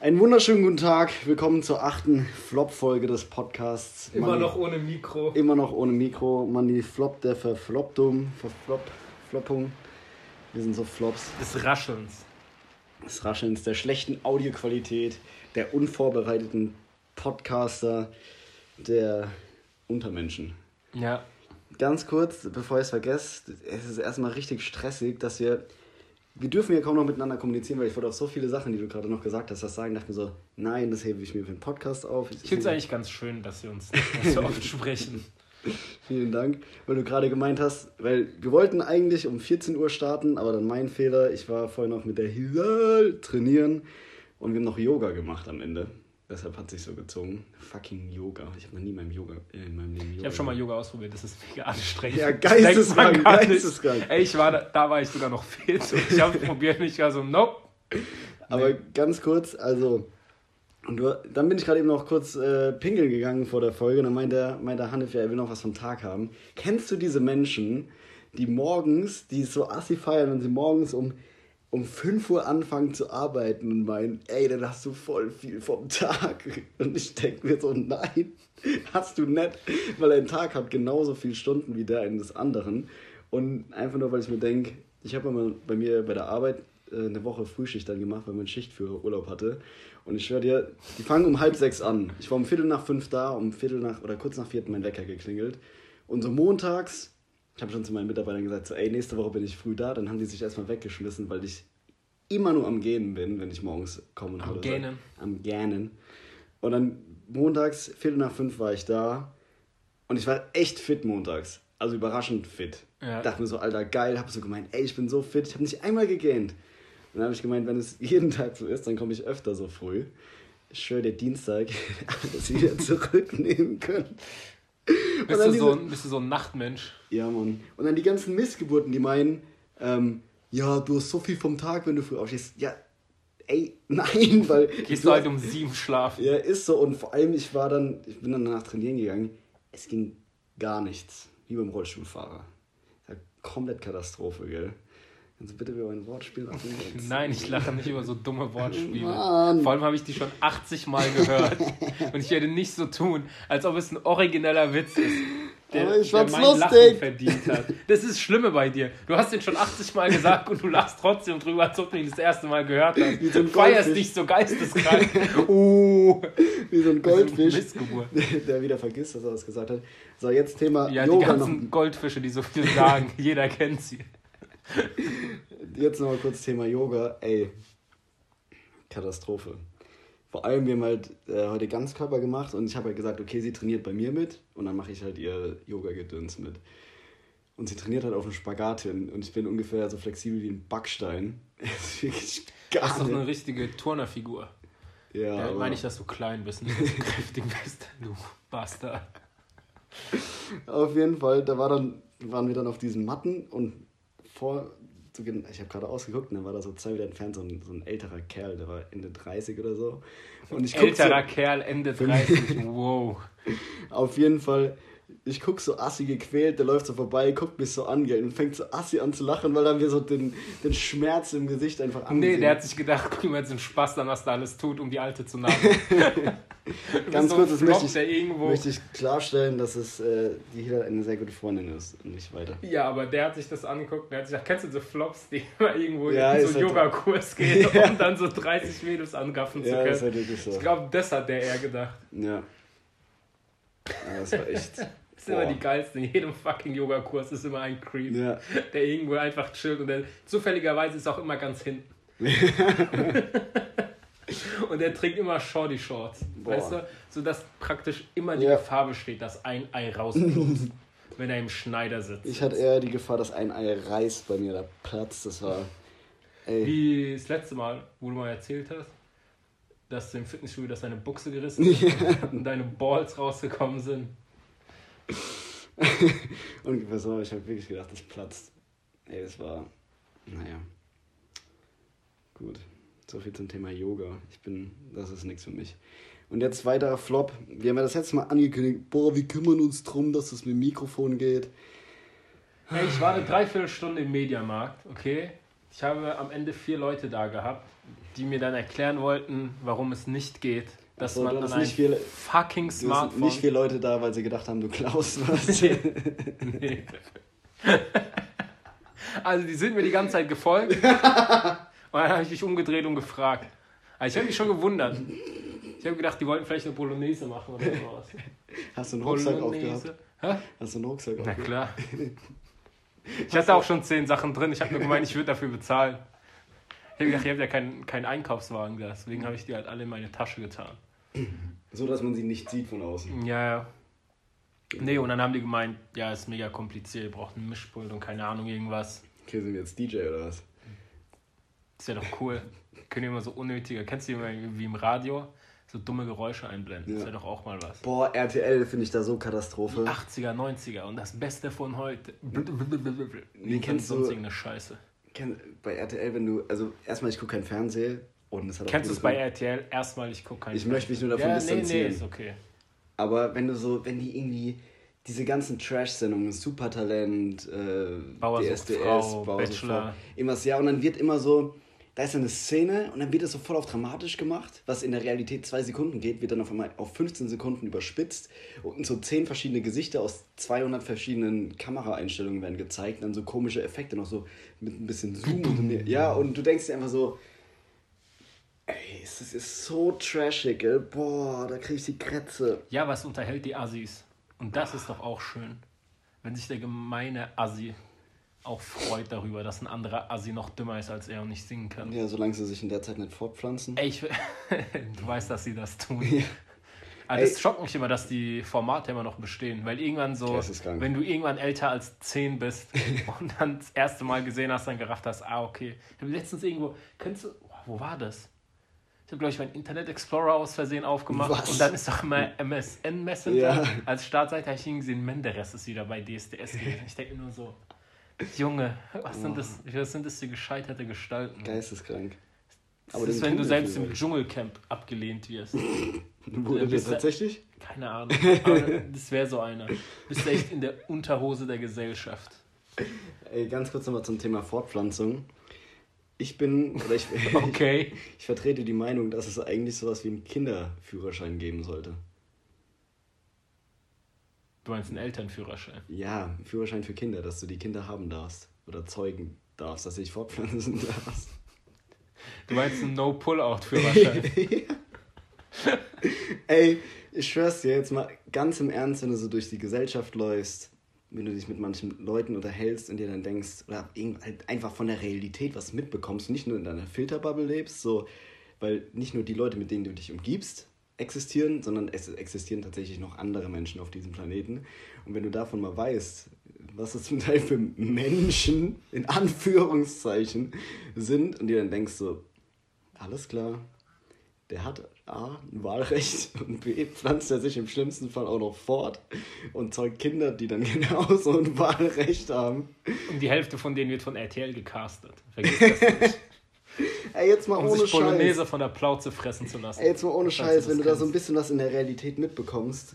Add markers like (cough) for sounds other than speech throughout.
Einen wunderschönen guten Tag. Willkommen zur achten Flop-Folge des Podcasts. Immer Manni- noch ohne Mikro. Immer noch ohne Mikro. Man, die Flop der Verfloptum. Verflop, Floppung. Wir sind so Flops. Des Raschelns. Des Raschelns, der schlechten Audioqualität, der unvorbereiteten Podcaster, der Untermenschen. Ja. Ganz kurz, bevor ich es vergesse, es ist erstmal richtig stressig, dass wir. Wir dürfen ja kaum noch miteinander kommunizieren, weil ich wollte auf so viele Sachen, die du gerade noch gesagt hast, das sagen, dachte mir so, nein, das hebe ich mir für den Podcast auf. Ich finde es eigentlich ganz schön, dass wir uns nicht so oft (laughs) sprechen. Vielen Dank, weil du gerade gemeint hast, weil wir wollten eigentlich um 14 Uhr starten, aber dann mein Fehler, ich war vorher noch mit der Hilal trainieren und wir haben noch Yoga gemacht am Ende. Deshalb hat sich so gezogen. Fucking Yoga. Ich habe noch nie in meinem Yoga äh, in meinem Leben Yoga. Ich habe schon mal Yoga ausprobiert, das ist mega anstrengend. Ja, geisteskrank, geisteskrank. Ey, ich war da, da war ich sogar noch fit. Ich habe (laughs) probiert und ich war so, nope. Aber ganz kurz, also, und du, dann bin ich gerade eben noch kurz äh, pinkeln gegangen vor der Folge und dann meint der, meint der Hanif, ja, er will noch was vom Tag haben. Kennst du diese Menschen, die morgens, die so assi feiern und sie morgens um, um 5 Uhr anfangen zu arbeiten und meinen, ey, dann hast du voll viel vom Tag. (laughs) Und ich denke mir so, nein, hast du nicht, weil ein Tag hat genauso viele Stunden wie der eines anderen. Und einfach nur, weil ich mir denke, ich habe immer bei mir bei der Arbeit äh, eine Woche Frühschicht dann gemacht, weil mein Schichtführer Urlaub hatte. Und ich schwöre dir, die fangen um halb sechs an. Ich war um Viertel nach fünf da, um Viertel nach oder kurz nach vier mein Wecker geklingelt. Und so montags, ich habe schon zu meinen Mitarbeitern gesagt, so, ey, nächste Woche bin ich früh da. Dann haben die sich erstmal weggeschmissen, weil ich immer nur am Gähnen bin, wenn ich morgens komme. und Am Gähnen. Am Gähnen. Und dann montags, Viertel nach fünf war ich da. Und ich war echt fit montags. Also überraschend fit. Ja. Dachte mir so, Alter, geil. Hab so gemeint, ey, ich bin so fit. Ich habe nicht einmal gegähnt. Und dann habe ich gemeint, wenn es (laughs) jeden Tag so ist, dann komme ich öfter so früh. Schwöre, der Dienstag, (laughs) dass sie wieder (laughs) zurücknehmen können. Bist du, diese- so, ein- bist du so ein Nachtmensch? ja, Mann. Und dann die ganzen Missgeburten, die meinen, ähm, ja, du hast so viel vom Tag, wenn du früh aufstehst. Ja, ey, (laughs) nein, weil. Gehst du halt um sieben schlafen? Ja, ist so. Und vor allem, ich war dann, ich bin dann danach trainieren gegangen. Es ging gar nichts. Wie beim Rollstuhlfahrer. Komplett Katastrophe, gell? Kannst du bitte über ein Wortspiel machen? Nein, ich lache nicht über so dumme Wortspiele. Mann. Vor allem habe ich die schon 80 Mal gehört. (laughs) Und ich werde nicht so tun, als ob es ein origineller Witz ist. Der, Aber ich der mein lustig. Lachen verdient hat. Das ist das Schlimme bei dir. Du hast den schon 80 Mal gesagt und du lachst trotzdem drüber, als ob du ihn das erste Mal gehört hast. Wie so ein du feierst dich so geisteskrank. Oh. (laughs) Wie so ein Goldfisch, (laughs) der wieder vergisst, dass er was gesagt hat. So, jetzt Thema Ja, die Yoga noch. ganzen Goldfische, die so viel sagen. Jeder kennt sie. (laughs) Jetzt nochmal kurz Thema Yoga. Ey, Katastrophe. Vor allem, wir haben halt äh, heute Ganzkörper gemacht und ich habe halt gesagt, okay, sie trainiert bei mir mit und dann mache ich halt ihr Yoga-Gedöns mit. Und sie trainiert halt auf dem Spagat hin und ich bin ungefähr so flexibel wie ein Backstein. (laughs) Es ist wirklich Das gar ist doch eine richtige Turnerfigur. Ja, aber meine ich, dass du klein bist, nicht dass du (laughs) kräftig bist. Du Bastard. auf jeden Fall, da war dann, waren wir dann auf diesen Matten und vor, ich habe gerade ausgeguckt und dann war da so zwei Meter entfernt so ein, so ein älterer Kerl, der war Ende 30 oder so. Und ich guck so, Älterer Kerl, Ende 30. (laughs) Wow. Auf jeden Fall, ich guck so assi gequält, der läuft so vorbei, guckt mich so an gell, und fängt so assi an zu lachen, weil er mir so den, den Schmerz im Gesicht einfach Nee, angesehen der hat sich gedacht, guck mal jetzt einen Spaß an, was da alles tut, um die Alte zu nahmen. (laughs) Du Ganz kurz, so das möchte ich, möchte ich klarstellen, dass es äh, die Hila eine sehr gute Freundin ist und nicht weiter. Ja, aber der hat sich das angeguckt, der hat sich gedacht, kennst du so Flops, die (laughs) immer irgendwo Ja, in ist so einen halt- Yoga-Kurs (laughs) gehen, Ja. um dann so 30 Mädels angaffen zu Ja, das ist können? halt wirklich so. Ich glaube, das hat der eher gedacht. Ja. ja. Das war echt. Das ist immer die geilste. In jedem fucking Yoga-Kurs ist immer ein Creep, Ja. der irgendwo einfach chillt und der zufälligerweise ist auch immer ganz hinten. (laughs) und der trinkt immer Shorty Shorts. Boah. Weißt du? Sodass praktisch immer die Ja. Gefahr besteht, dass ein Ei rausploppt, (laughs) wenn er im Schneider sitzt. Ich hatte eher die Gefahr, dass ein Ei reißt bei mir, da platzt. Das war. Ey. Wie das letzte Mal, wo du mal erzählt hast, dass du im Fitnessstudio, dass deine Buchse gerissen ist (laughs) und deine Balls rausgekommen sind. (laughs) Pass auf, ich habe wirklich gedacht, das platzt. Ey, das war. Naja. Gut. So viel zum Thema Yoga. Ich bin. Das ist nichts für mich. Und jetzt weiterer Flop. Wir haben ja das letzte Mal angekündigt, boah, wir kümmern uns drum, dass es mit dem Mikrofon geht. Hey, ich war eine Dreiviertelstunde im Mediamarkt, okay? Ich habe am Ende vier Leute da gehabt, die mir dann erklären wollten, warum es nicht geht, dass So, man ein nicht viele, fucking Smartphone... nicht viele Leute da, weil sie gedacht haben, du klaust was. (laughs) Nee. Nee. (laughs) Also die sind mir die ganze Zeit gefolgt. (laughs) Und dann habe ich mich umgedreht und gefragt. Also ich habe mich schon gewundert. Ich habe gedacht, die wollten vielleicht eine Bolognese machen oder sowas. Hast du einen Rucksack aufgehabt? Hä? Hast du einen Rucksack Na aufgehabt? klar. Ich hatte auch schon zehn Sachen drin. Ich habe nur gemeint, ich würde dafür bezahlen. Ich habe gedacht, ich habe ja keinen keinen Einkaufswagen, deswegen habe ich die halt alle in meine Tasche getan. (clears throat) So, dass man sie nicht sieht von außen. Ja, ja. Nee, und dann haben die gemeint, ja, ist mega kompliziert, ihr braucht einen Mischpult und keine Ahnung, irgendwas. Okay, sind wir jetzt DJ oder was? Das wäre doch cool. Können wir immer so unnötige, kennst du immer wie im Radio, so dumme Geräusche einblenden? Das Ja. wäre doch auch mal was. Boah, RTL finde ich da so Katastrophe. 80er, 90er und das Beste von heute. Nee, kennst du- sonst irgendeine Scheiße. Kenn, bei RTL, wenn du, also erstmal, ich gucke kein Fernsehen und es hat Kennst du es bei. RTL? Erstmal, ich gucke keinen Ich möchte mich nur davon ja, nee, nee, distanzieren. ist okay. Aber wenn du so, wenn die irgendwie diese ganzen Trash-Sendungen, Supertalent, äh, Bauer DSDS, Frau, Bauer sucht Bachelor. Frau, irgendwas, ja, und dann wird immer so, da ist eine Szene und dann wird es so voll auf dramatisch gemacht, was in der Realität zwei Sekunden geht, wird dann auf einmal auf 15 Sekunden überspitzt und so zehn verschiedene Gesichter aus 200 verschiedenen Kameraeinstellungen werden gezeigt, und dann so komische Effekte noch so mit ein bisschen Zoom und. Ja, und du denkst dir einfach so, ey, es ist- ist so trashig, gell? boah, da krieg ich die Krätze. Ja, was unterhält die Assis? Und das ist doch auch schön. Wenn sich der gemeine Assi auch freut darüber, dass ein anderer Assi noch dümmer ist als er und nicht singen kann. Ja, solange sie sich in der Zeit nicht fortpflanzen. Ey, ich, (laughs) du weißt, dass sie das tun. Ja. Aber das Ey. schockt mich immer, dass die Formate immer noch bestehen. Weil irgendwann so, wenn du irgendwann älter als 10 bist (laughs) und dann das erste Mal gesehen hast, dann gerafft hast, ah, okay. Ich habe letztens irgendwo, kennst du, wo war das? Ich habe, glaube ich, meinen Internet Explorer aus Versehen aufgemacht Was? und dann ist doch immer MSN Messenger. Ja. Als Startseite habe ich irgendwie gesehen, Menderes ist wieder bei DSDS gewesen. Ich denke nur so, Junge, was sind das, was sind das für gescheiterte Gestalten? Geisteskrank. Das Aber ist, den wenn du selbst im. Dschungelcamp abgelehnt wirst. (laughs) Wurde bist das du- tatsächlich? Keine (laughs) Ahnung. Aber das wäre so einer. Bist du echt in der Unterhose der Gesellschaft. Ey, ganz kurz nochmal zum Thema Fortpflanzung. Ich bin, oder ich, (laughs) (laughs) Okay. ich vertrete die Meinung, dass es eigentlich sowas wie einen Kinderführerschein geben sollte. Du meinst einen Elternführerschein. Ja, einen Führerschein für Kinder, dass du die Kinder haben darfst. Oder zeugen darfst, dass du dich fortpflanzen (laughs) darfst. Du meinst einen No-Pull-Out-Führerschein. Ey, ich schwör's dir jetzt mal ganz im Ernst, wenn du so durch die Gesellschaft läufst, wenn du dich mit manchen Leuten unterhältst und dir dann denkst, oder halt einfach von der Realität was mitbekommst, nicht nur in deiner Filterbubble lebst, so, weil nicht nur die Leute, mit denen du dich umgibst, existieren, sondern es existieren tatsächlich noch andere Menschen auf diesem Planeten. Und wenn du davon mal weißt, was das zum Teil für Menschen, in Anführungszeichen, sind, und dir dann denkst so, alles klar, der hat A, ein Wahlrecht (laughs) und B, pflanzt er sich im schlimmsten Fall auch noch fort und zeugt Kinder, die dann (laughs) genauso ein Wahlrecht haben. Und die Hälfte von denen wird von RTL gecastet. Vergiss das nicht. (laughs) Ey, jetzt mal Um ohne sich Bolognese Scheiß. von der Plauze fressen zu lassen. Ey, jetzt mal ohne Scheiß, wenn du da so ein bisschen was in der Realität mitbekommst.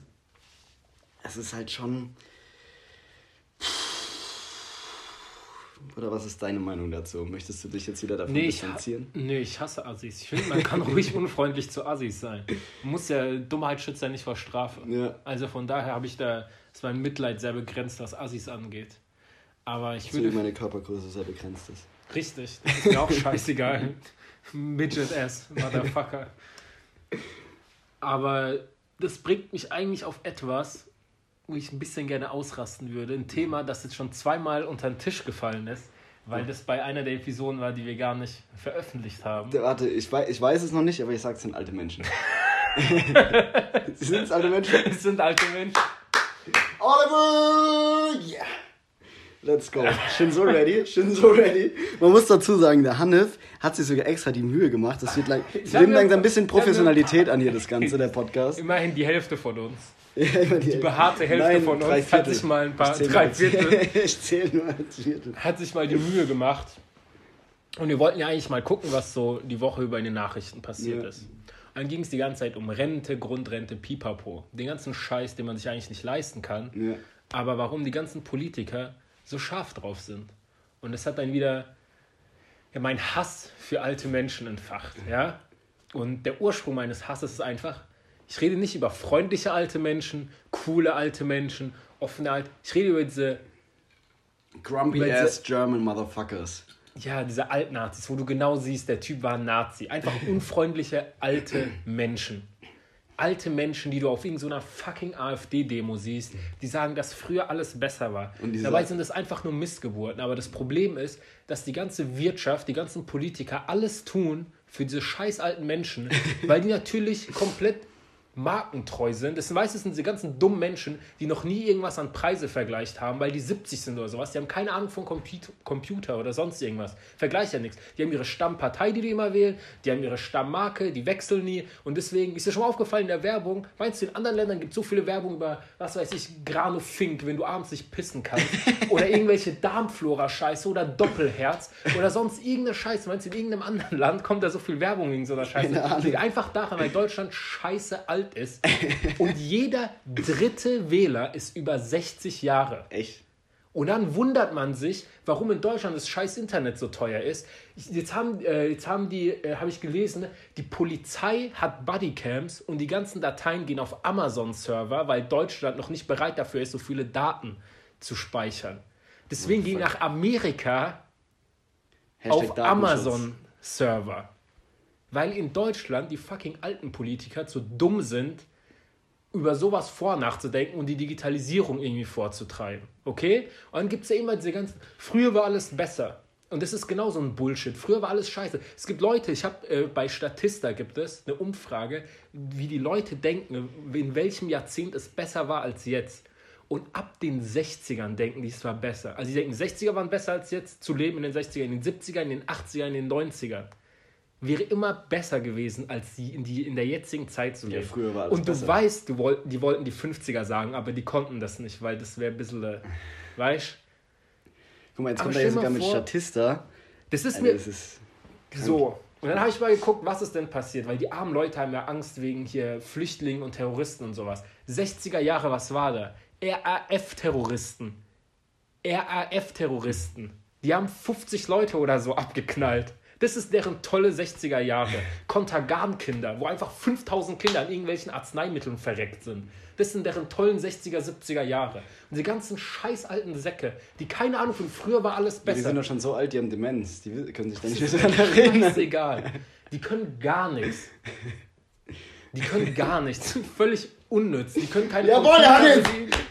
Es ist halt schon. Oder was ist deine Meinung dazu? Möchtest du dich jetzt wieder davon Nee ich, distanzieren? nee, ich hasse Assis. Ich finde, man kann (laughs) ruhig unfreundlich zu Assis sein. Man muss ja Dummheit schützt ja nicht vor Strafe. Ja. Also von daher habe ich da, ist mein Mitleid sehr begrenzt, was Assis angeht. Aber ich So würde. meine Körpergröße sehr begrenzt ist. Richtig, das ist mir auch scheißegal. (laughs) Midget ass, Motherfucker. Aber das bringt mich eigentlich auf etwas, wo ich ein bisschen gerne ausrasten würde. Ein Thema, das jetzt schon zweimal unter den Tisch gefallen ist, weil das bei einer der Episoden war, die wir gar nicht veröffentlicht haben. Warte, ich weiß, ich weiß es noch nicht, aber ich sag, es sind alte Menschen. (laughs) (laughs) Sie sind alte Menschen? Es (laughs) sind alte Menschen. Oliver! Yeah! Let's go. Ich bin so ready, ich bin so ready. Man muss dazu sagen, der Hanif hat sich sogar extra die Mühe gemacht. Das wird, lang, mir- langsam ein bisschen Professionalität an hier, das Ganze, der Podcast. Immerhin die Hälfte von uns. Ja, immer die, Die behaarte Hälfte von uns hat sich mal ein paar- drei Viertel. (laughs) ich zähle nur als Viertel. hat sich mal die Mühe gemacht. Und wir wollten ja eigentlich mal gucken, was so die Woche über in den Nachrichten passiert Ja. ist. Und dann ging es die ganze Zeit um Rente, Grundrente, Pipapo. Den ganzen Scheiß, den man sich eigentlich nicht leisten kann. Ja. Aber warum die ganzen Politiker so scharf drauf sind. Und es hat dann wieder mein Hass für alte Menschen entfacht. Ja? Und der Ursprung meines Hasses ist einfach, ich rede nicht über freundliche alte Menschen, coole alte Menschen, offene alte. Ich rede über diese. Grumpy über diese, ass German Motherfuckers. Ja, diese Altnazis, wo du genau siehst, der Typ war ein Nazi. Einfach unfreundliche alte Menschen alte Menschen, die du auf irgendeiner fucking AfD-Demo siehst, die sagen, dass früher alles besser war. Dabei sind es einfach nur Missgeburten. Aber das Problem ist, dass die ganze Wirtschaft, die ganzen Politiker alles tun für diese scheiß alten Menschen, (laughs) weil die natürlich komplett markentreu sind. Das meistens sind diese ganzen dummen Menschen, die noch nie irgendwas an Preise vergleicht haben, weil die 70 sind oder sowas. Die haben keine Ahnung von Computer oder sonst irgendwas. Vergleich ja nichts. Die haben ihre Stammpartei, die die immer wählen. Die haben ihre Stammmarke, die wechseln nie. Und deswegen ist dir schon mal aufgefallen in der Werbung, meinst du, in anderen Ländern gibt es so viele Werbung über, was weiß ich, Grano Fink, wenn du abends nicht pissen kannst. (laughs) oder irgendwelche Darmflora-Scheiße oder Doppelherz oder sonst irgendeine Scheiße. Meinst du, in irgendeinem anderen Land kommt da so viel Werbung wegen so einer Scheiße? Einfach daran, weil Deutschland scheiße alt alt ist. Und (laughs) jeder dritte Wähler ist über 60 Jahre. Echt? Und dann wundert man sich, warum in Deutschland das scheiß Internet so teuer ist. Jetzt haben, äh, jetzt haben die, äh, habe ich gelesen, die Polizei hat Bodycams und die ganzen Dateien gehen auf Amazon-Server, weil Deutschland noch nicht bereit dafür ist, so viele Daten zu speichern. Deswegen gehen nach Amerika Hashtag auf Amazon-Server weil in Deutschland die fucking alten Politiker zu dumm sind, über sowas vor nachzudenken und die Digitalisierung irgendwie vorzutreiben. Okay? Und dann gibt es ja immer diese ganzen. Früher war alles besser. Und das ist genau so ein Bullshit. Früher war alles scheiße. Es gibt Leute, ich habe äh, bei Statista gibt es eine Umfrage, wie die Leute denken, in welchem Jahrzehnt es besser war als jetzt. Und ab den 60ern denken die, es war besser. Also die denken, 60er waren besser als jetzt zu leben in den 60ern, in den 70ern, in den 80ern, in den 90ern wäre immer besser gewesen, als sie in, die, in der jetzigen Zeit zu leben. Ja, früher war alles Und du besser. weißt, du wollt, die wollten die 50er sagen, aber die konnten das nicht, weil das wäre ein bisschen, äh, weißt Guck mal, jetzt aber kommt er ja sogar mit Statista. Das ist also, mir das ist so. Und dann habe ich mal geguckt, was ist denn passiert, weil die armen Leute haben ja Angst wegen hier Flüchtlingen und Terroristen und sowas. 60er Jahre, was war da? RAF-Terroristen. RAF-Terroristen. Die haben 50 Leute oder so abgeknallt. Das ist deren tolle 60er Jahre. Kontergan-Kinder, wo einfach 5000 Kinder an irgendwelchen Arzneimitteln verreckt sind. Das sind deren tollen 60er, 70er Jahre. Und die ganzen scheiß alten Säcke, die keine Ahnung von früher war alles besser. Die sind doch schon so alt, die haben Demenz. Die können sich da nicht (laughs) mehr daran erinnern. Ist egal. Die können gar nichts. Die können gar nichts. Völlig unnütz. Die können keine. Jawohl, Hannes!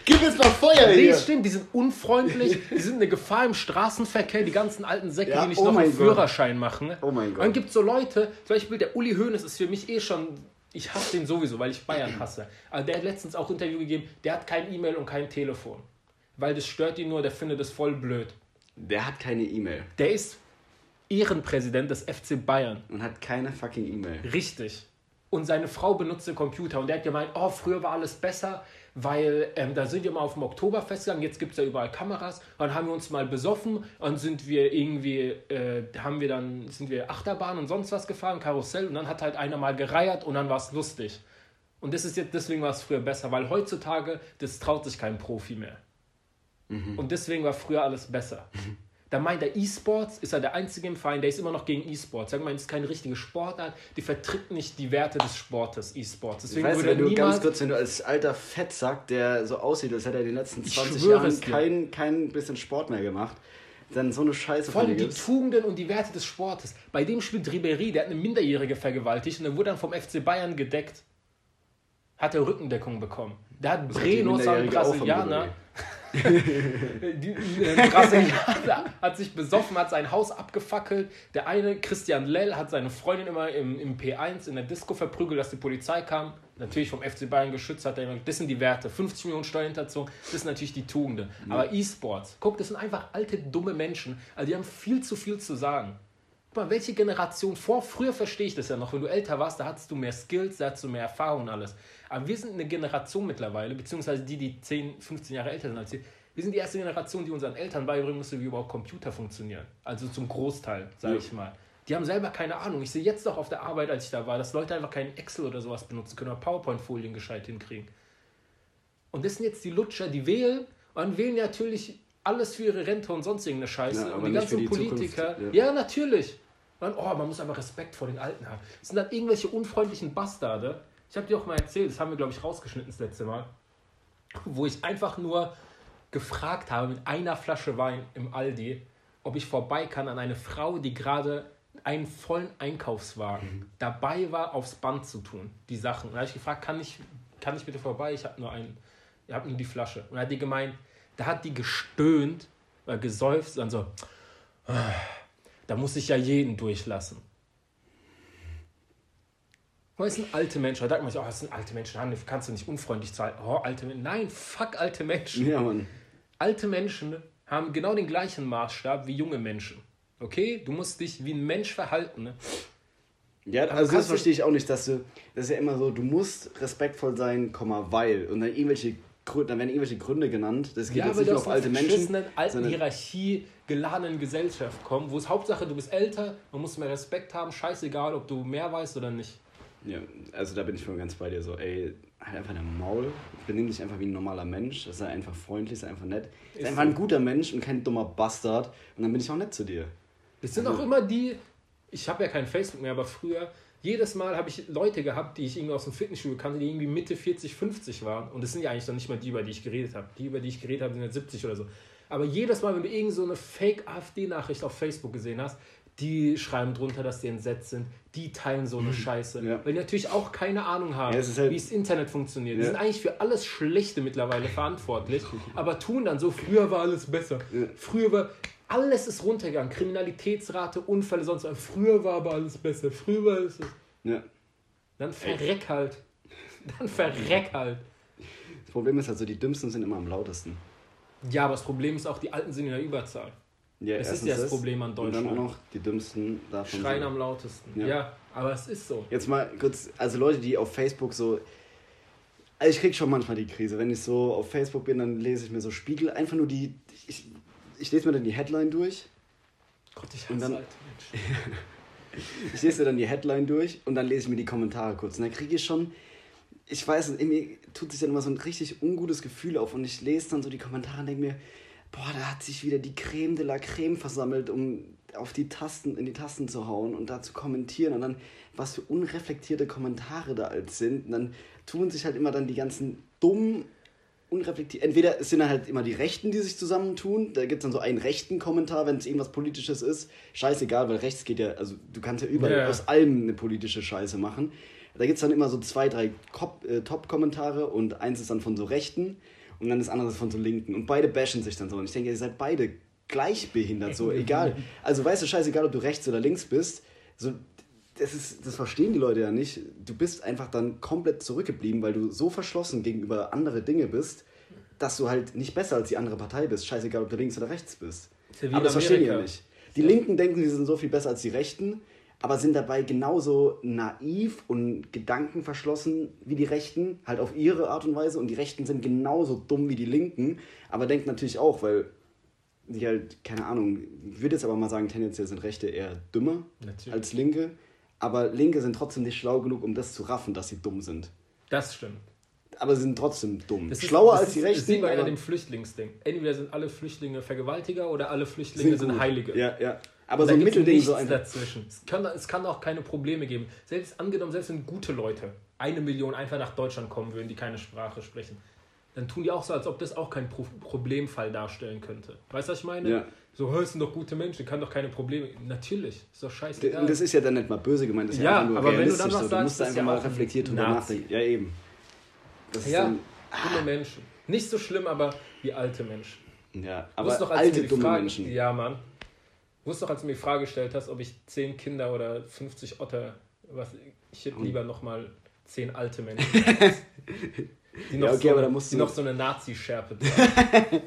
Gib es mal Feuer hier! Nee, stimmt, die sind unfreundlich, die sind eine Gefahr im Straßenverkehr, die ganzen alten Säcke, ja, die nicht oh noch einen Gott. Führerschein machen. Oh mein Gott. Und dann gibt es so Leute, zum Beispiel der Uli Hoeneß ist für mich eh schon. Ich hasse den sowieso, weil ich Bayern hasse. Aber der hat letztens auch ein Interview gegeben, der hat kein E-Mail und kein Telefon. Weil das stört ihn nur, der findet das voll blöd. Der hat keine E-Mail. Der ist Ehrenpräsident des FC Bayern. Und hat keine fucking E-Mail. Richtig und seine Frau benutzt den Computer und der hat gemeint, oh, früher war alles besser, weil ähm, da sind wir mal auf dem Oktoberfest gegangen, jetzt gibt es ja überall Kameras, dann haben wir uns mal besoffen und sind wir irgendwie, äh, haben wir dann, sind wir Achterbahn und sonst was gefahren, Karussell und dann hat halt einer mal gereiert und dann war es lustig. Und das ist jetzt, deswegen war es früher besser, weil heutzutage, das traut sich kein Profi mehr. Mhm. Und deswegen war früher alles besser. (laughs) Da meint er, E-Sports ist er der einzige im Verein, der ist immer noch gegen E-Sports. Sag mal, das ist keine richtige Sportart, die vertritt nicht die Werte des Sportes, E-Sports. Deswegen weißt, würde wenn du ganz kurz, wenn du als alter Fettsack, der so aussieht, als hätte er in den letzten 20 Jahren kein, kein bisschen Sport mehr gemacht, dann so eine Scheiße Vor allem die Tugenden und die Werte des Sportes. Bei dem spielt Ribéry, der hat eine Minderjährige vergewaltigt und der wurde dann vom FC Bayern gedeckt. Hat er Rückendeckung bekommen. Der hat Breno, seinen Brasilianer, (laughs) die, äh, Brasilianer hat sich besoffen, hat sein Haus abgefackelt. Der eine, Christian Lell, hat seine Freundin immer im, im P1 in der Disco verprügelt, dass die Polizei kam. Natürlich vom FC Bayern geschützt hat er immer, das sind die Werte. 50 Millionen Steuerhinterzogen, das sind natürlich die Tugenden. Mhm. Aber E-Sports, guck, das sind einfach alte, dumme Menschen. Also die haben viel zu viel zu sagen. Guck mal, welche Generation vor, früher verstehe ich das ja noch, wenn du älter warst, da hattest du mehr Skills, da hattest du mehr Erfahrung und alles. Aber wir sind eine Generation mittlerweile, beziehungsweise die, die 10, 15 Jahre älter sind als wir, wir sind die erste Generation, die unseren Eltern beibringen musste, wie überhaupt Computer funktionieren. Also zum Großteil, sage ja. ich mal. Die haben selber keine Ahnung. Ich sehe jetzt doch auf der Arbeit, als ich da war, dass Leute einfach keinen Excel oder sowas benutzen können oder PowerPoint-Folien gescheit hinkriegen. Und das sind jetzt die Lutscher, die wählen und wählen natürlich alles für ihre Rente und sonst irgendeine Scheiße. Ja, und die ganzen die Politiker. Ja. ja. natürlich. Man, oh, man muss einfach Respekt vor den Alten haben. Das sind dann irgendwelche unfreundlichen Bastarde. Ich habe dir auch mal erzählt, das haben wir, glaube ich, rausgeschnitten das letzte Mal, wo ich einfach nur gefragt habe mit einer Flasche Wein im Aldi, ob ich vorbei kann an eine Frau, die gerade einen vollen Einkaufswagen mhm. dabei war, aufs Band zu tun, die Sachen. Und da habe ich gefragt, kann ich, kann ich bitte vorbei? Ich habe nur einen, ich habe nur die Flasche. Und dann hat die gemeint, da hat die gestöhnt, oder gesäuft, dann so, ah, da muss ich ja jeden durchlassen. Oh, das sind alte Menschen. Da denkt man sich, oh, das sind alte Menschen. Kannst du nicht unfreundlich sein. Oh, alte Menschen. Nein, fuck alte Menschen. Ja, Mann. Alte Menschen haben genau den gleichen Maßstab wie junge Menschen. Okay? Du musst dich wie ein Mensch verhalten. Ne? Ja, also das verstehe ich auch nicht, dass du, das ist ja immer so, du musst respektvoll sein, weil, und dann irgendwelche Gründe, dann werden irgendwelche Gründe genannt. Das geht ja, jetzt nicht nur auf alte Menschen. alten Hierarchie geladenen Gesellschaft kommen, wo es Hauptsache, du bist älter, man muss mehr Respekt haben, scheißegal, ob du mehr weißt oder nicht. Ja, also da bin ich voll ganz bei dir so, ey, halt einfach dein Maul, benimm dich einfach wie ein normaler Mensch, sei einfach freundlich, sei einfach nett. Sei ist einfach ein guter Mensch und kein dummer Bastard und dann bin ich auch nett zu dir. Das sind also, auch immer die, ich habe ja kein Facebook mehr, aber früher, jedes Mal habe ich Leute gehabt, die ich irgendwie aus dem Fitnessstudio kannte, die irgendwie Mitte 40, 50 waren. Und das sind ja eigentlich dann nicht mal die, über die ich geredet habe. Die, über die ich geredet habe, sind ja 70 oder so. Aber jedes Mal, wenn du irgend so eine Fake-AfD-Nachricht auf Facebook gesehen hast, die schreiben drunter, dass die entsetzt sind, die teilen so eine mhm. Scheiße. Ja. Weil die natürlich auch keine Ahnung haben, ja, halt wie das Internet funktioniert. Ja. Die sind eigentlich für alles Schlechte mittlerweile verantwortlich, aber tun dann so, früher war alles besser. Früher war, alles ist runtergegangen. Kriminalitätsrate, Unfälle, sonst was. Früher war aber alles besser. Früher war es. Ja. Dann verreck halt. Dann verreck halt. Das Problem ist also, die Dümmsten sind immer am lautesten. Ja, aber das Problem ist auch, die Alten sind in der Überzahl. Ja, das ist ja das Problem an Deutschland. Und dann auch noch die Dümmsten davon. Schreien sind. am lautesten. Ja. ja, aber es ist so. Jetzt mal kurz, also Leute, die auf Facebook so. Also ich krieg schon manchmal die Krise. Wenn ich so auf Facebook bin, dann lese ich mir so Spiegel, einfach nur die. Ich, ich lese mir dann die Headline durch. Gott, ich hasse dann, alte Menschen. (laughs) ich lese mir dann die Headline durch und dann lese ich mir die Kommentare kurz. Und dann kriege ich schon ich weiß, in mir tut sich dann immer so ein richtig ungutes Gefühl auf und ich lese dann so die Kommentare und denke mir, boah, da hat sich wieder die Creme de la Creme versammelt, um auf die Tasten, in die Tasten zu hauen und da zu kommentieren und dann, was für unreflektierte Kommentare da als sind. Und dann tun sich halt immer dann die ganzen dummen, unreflektiert. Entweder es sind dann halt immer die Rechten, die sich zusammentun. Da gibt es dann so einen rechten Kommentar, wenn es irgendwas Politisches ist. Scheißegal, weil rechts geht ja, also du kannst ja überall ja. aus allem eine politische Scheiße machen. Da gibt es dann immer so zwei, drei äh, Top-Kommentare und eins ist dann von so Rechten und dann das andere von so Linken. Und beide bashen sich dann so. Und ich denke, ihr seid beide gleich behindert, so (laughs) egal. Also weißt du, scheißegal, ob du rechts oder links bist. So, das, ist, das verstehen die Leute ja nicht. Du bist einfach dann komplett zurückgeblieben, weil du so verschlossen gegenüber andere Dinge bist, dass du halt nicht besser als die andere Partei bist. Scheißegal, ob du links oder rechts bist. Ja Aber das verstehen die ja nicht. Die Linken denken, sie sind so viel besser als die Rechten aber sind dabei genauso naiv und gedankenverschlossen wie die Rechten, halt auf ihre Art und Weise. Und die Rechten sind genauso dumm wie die Linken, aber denken natürlich auch, weil die halt, keine Ahnung, ich würde jetzt aber mal sagen, tendenziell sind Rechte eher dümmer natürlich. als Linke. Aber Linke sind trotzdem nicht schlau genug, um das zu raffen, dass sie dumm sind. Das stimmt. Aber sie sind trotzdem dumm. Das Schlauer ist, als die Rechten. Das sieht man ja dem Flüchtlingsding. Entweder sind alle Flüchtlinge Vergewaltiger oder alle Flüchtlinge sind, sind Heilige. Ja, ja. Aber so ein Mittelding so ein. dazwischen. Es kann, es kann auch keine Probleme geben. Selbst angenommen, selbst wenn gute Leute, eine Million einfach nach Deutschland kommen würden, die keine Sprache sprechen, dann tun die auch so, als ob das auch kein Pro Problemfall darstellen könnte. Weißt du, was ich meine? Ja. So, hör, sind doch gute Menschen, kann doch keine Probleme. Natürlich, ist doch scheiße. Und das ist ja dann nicht mal böse gemeint, das ist ja, ja einfach nur aber wenn du dann so. Du musst einfach ja mal reflektiert drüber nachdenken. Ja, eben. Das ja, dumme ah. Menschen. Nicht so schlimm, aber wie alte Menschen. Ja, aber doch, alte, dumme Frage, Menschen. Ja, Mann. Wusstest doch, als du mir die Frage gestellt hast, ob ich zehn Kinder oder 50 Otter, was ich hätte lieber nochmal zehn alte Menschen. (laughs) die noch, ja, okay, so, aber die noch so eine Nazi-Schärpe (laughs)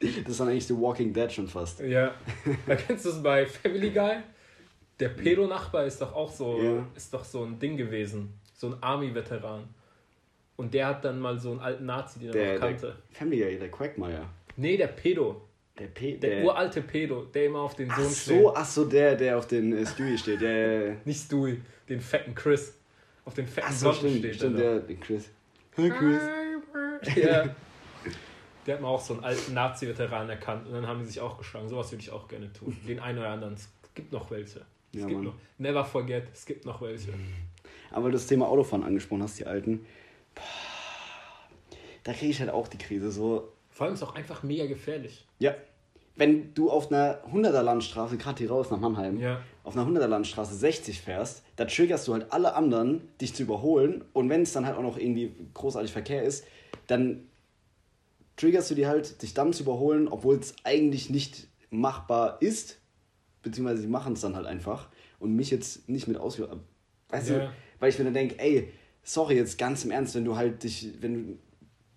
Das ist dann eigentlich The Walking Dead schon fast. Ja. Da kennst du es bei Family Guy? Der Pedo-Nachbar ist doch auch so, ja. ist doch so ein Ding gewesen. So ein Army-Veteran. Und der hat dann mal so einen alten Nazi, den er noch kannte. Der Family Guy, der Quackmeier. Nee, der Pedo. Der, Pe der, der uralte Pedo, der immer auf den Sohn ach steht. So, ach so, der, der auf den äh, Stewie steht. Der, (laughs) Nicht Stewie, den fetten Chris. Auf den fetten ach so, stimmt, steht stimmt, der, der Chris. Hi Chris. ja. (laughs) Der hat mal auch so einen alten Nazi-Veteran erkannt und dann haben die sich auch geschlagen. Sowas würde ich auch gerne tun. Den einen oder anderen. Es gibt noch welche. Es Ja, gibt Mann. noch. Never forget, es gibt noch welche. Aber weil du das Thema Autofahren angesprochen hast, die Alten. Boah, da kriege ich halt auch die Krise. So, Vor allem ist es auch einfach mega gefährlich. ja, wenn du auf einer 100er Landstraße, gerade hier raus nach Mannheim, Ja. auf einer 100er Landstraße 60 fährst, da triggerst du halt alle anderen, dich zu überholen. Und wenn es dann halt auch noch irgendwie großartig Verkehr ist, dann triggerst du die halt, dich dann zu überholen, obwohl es eigentlich nicht machbar ist. Beziehungsweise sie machen es dann halt einfach. Und mich jetzt nicht mit ausführen. Weißt Ja. du, weil ich mir dann denke, ey, sorry, jetzt ganz im Ernst, wenn du halt dich, wenn du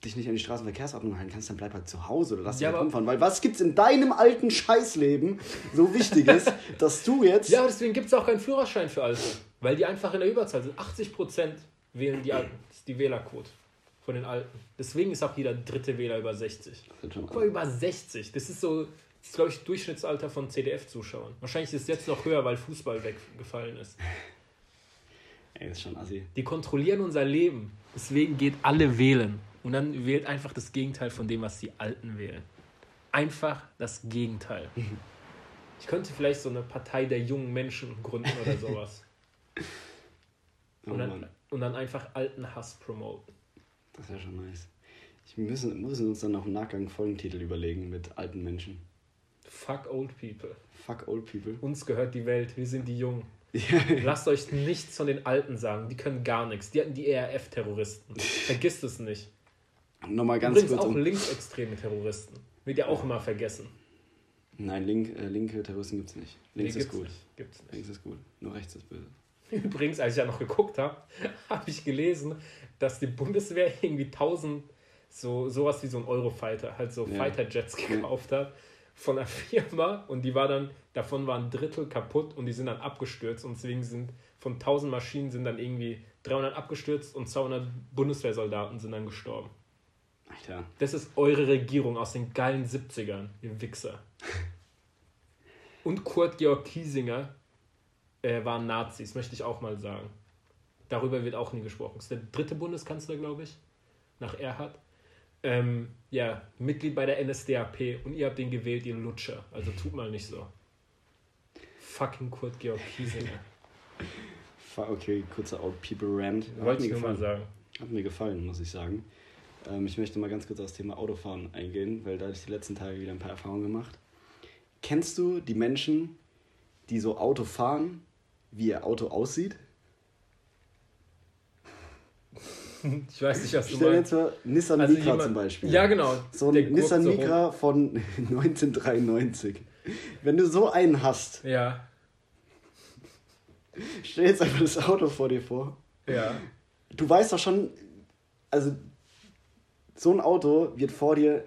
dich nicht an die Straßenverkehrsordnung halten kannst, dann bleib halt zu Hause oder lass dich Ja, halt rumfahren. Weil was gibt's in deinem alten Scheißleben so Wichtiges, (laughs) dass du jetzt. Ja, deswegen gibt es auch keinen Führerschein für Alte. Weil die einfach in der Überzahl sind. 80% wählen die Alten. Das ist die Wählerquote von den Alten. Deswegen ist auch jeder dritte Wähler über 60. Das ist schon- Guck mal, über 60. Das ist so, das ist, glaube ich, Durchschnittsalter von CDF-Zuschauern. Wahrscheinlich ist es jetzt noch höher, weil Fußball weggefallen ist. Ey, das ist schon assi. Die kontrollieren unser Leben. Deswegen geht alle wählen. Und dann wählt einfach das Gegenteil von dem, was die Alten wählen. Einfach das Gegenteil. (laughs) Ich könnte vielleicht so eine Partei der jungen Menschen gründen oder sowas. (laughs) Oh Und dann, und dann einfach alten Hass promoten. das wäre schon nice. Ich müssen, müssen uns dann noch im Nachgang einen Folgentitel überlegen mit alten Menschen. Fuck old people. Fuck old people. Uns gehört die Welt. Wir sind die Jungen. Ja. (laughs) Lasst euch nichts von den Alten sagen. Die können gar nichts. Die hatten die ERF-Terroristen. Vergisst es nicht. Nochmal ganz Übrigens kurz. auch Um, linksextreme Terroristen. Wird ja auch immer vergessen. nein, link, äh, linke Terroristen gibt's nicht. Links Nee, ist gibt's gut. Nicht. Gibt's nicht. Links ist gut. Nur rechts ist böse. (laughs) Übrigens, als ich ja noch geguckt habe, (laughs) habe ich gelesen, dass die Bundeswehr (laughs) irgendwie 1000 so sowas wie so ein Eurofighter, halt so Ja. Fighter-Jets gekauft hat von einer Firma und die war dann, davon waren ein Drittel kaputt und die sind dann abgestürzt und deswegen sind von 1000 Maschinen sind dann irgendwie 300 abgestürzt und 200 Bundeswehrsoldaten sind dann gestorben. Alter. Das ist eure Regierung aus den geilen 70ern, ihr Wichser. (laughs) Und Kurt Georg Kiesinger äh, waren Nazis, möchte ich auch mal sagen. Darüber wird auch nie gesprochen. Das ist der dritte Bundeskanzler, glaube ich, nach Erhard. Ähm, ja, Mitglied bei der NSDAP und ihr habt den gewählt, ihr Lutscher. Also tut mal nicht so. Fucking Kurt Georg Kiesinger. (laughs) Okay, kurzer Old People Rant. Wollte mir ich nur mal gefallen. sagen. Hat mir gefallen, muss ich sagen. Ähm, ich möchte mal ganz kurz auf das Thema Autofahren eingehen, weil da habe ich die letzten Tage wieder ein paar Erfahrungen gemacht. Kennst du die Menschen, die so Auto fahren, wie ihr Auto aussieht? (laughs) Ich weiß nicht, was du Stell dir jetzt meinst. mal Nissan Also Micra jemand- zum Beispiel. Ja, genau. So ein Nissan so. Micra von (laughs) 1993. Wenn du so einen hast, Ja, stell jetzt einfach das Auto vor dir vor. ja. Du weißt doch schon, also so ein Auto wird vor dir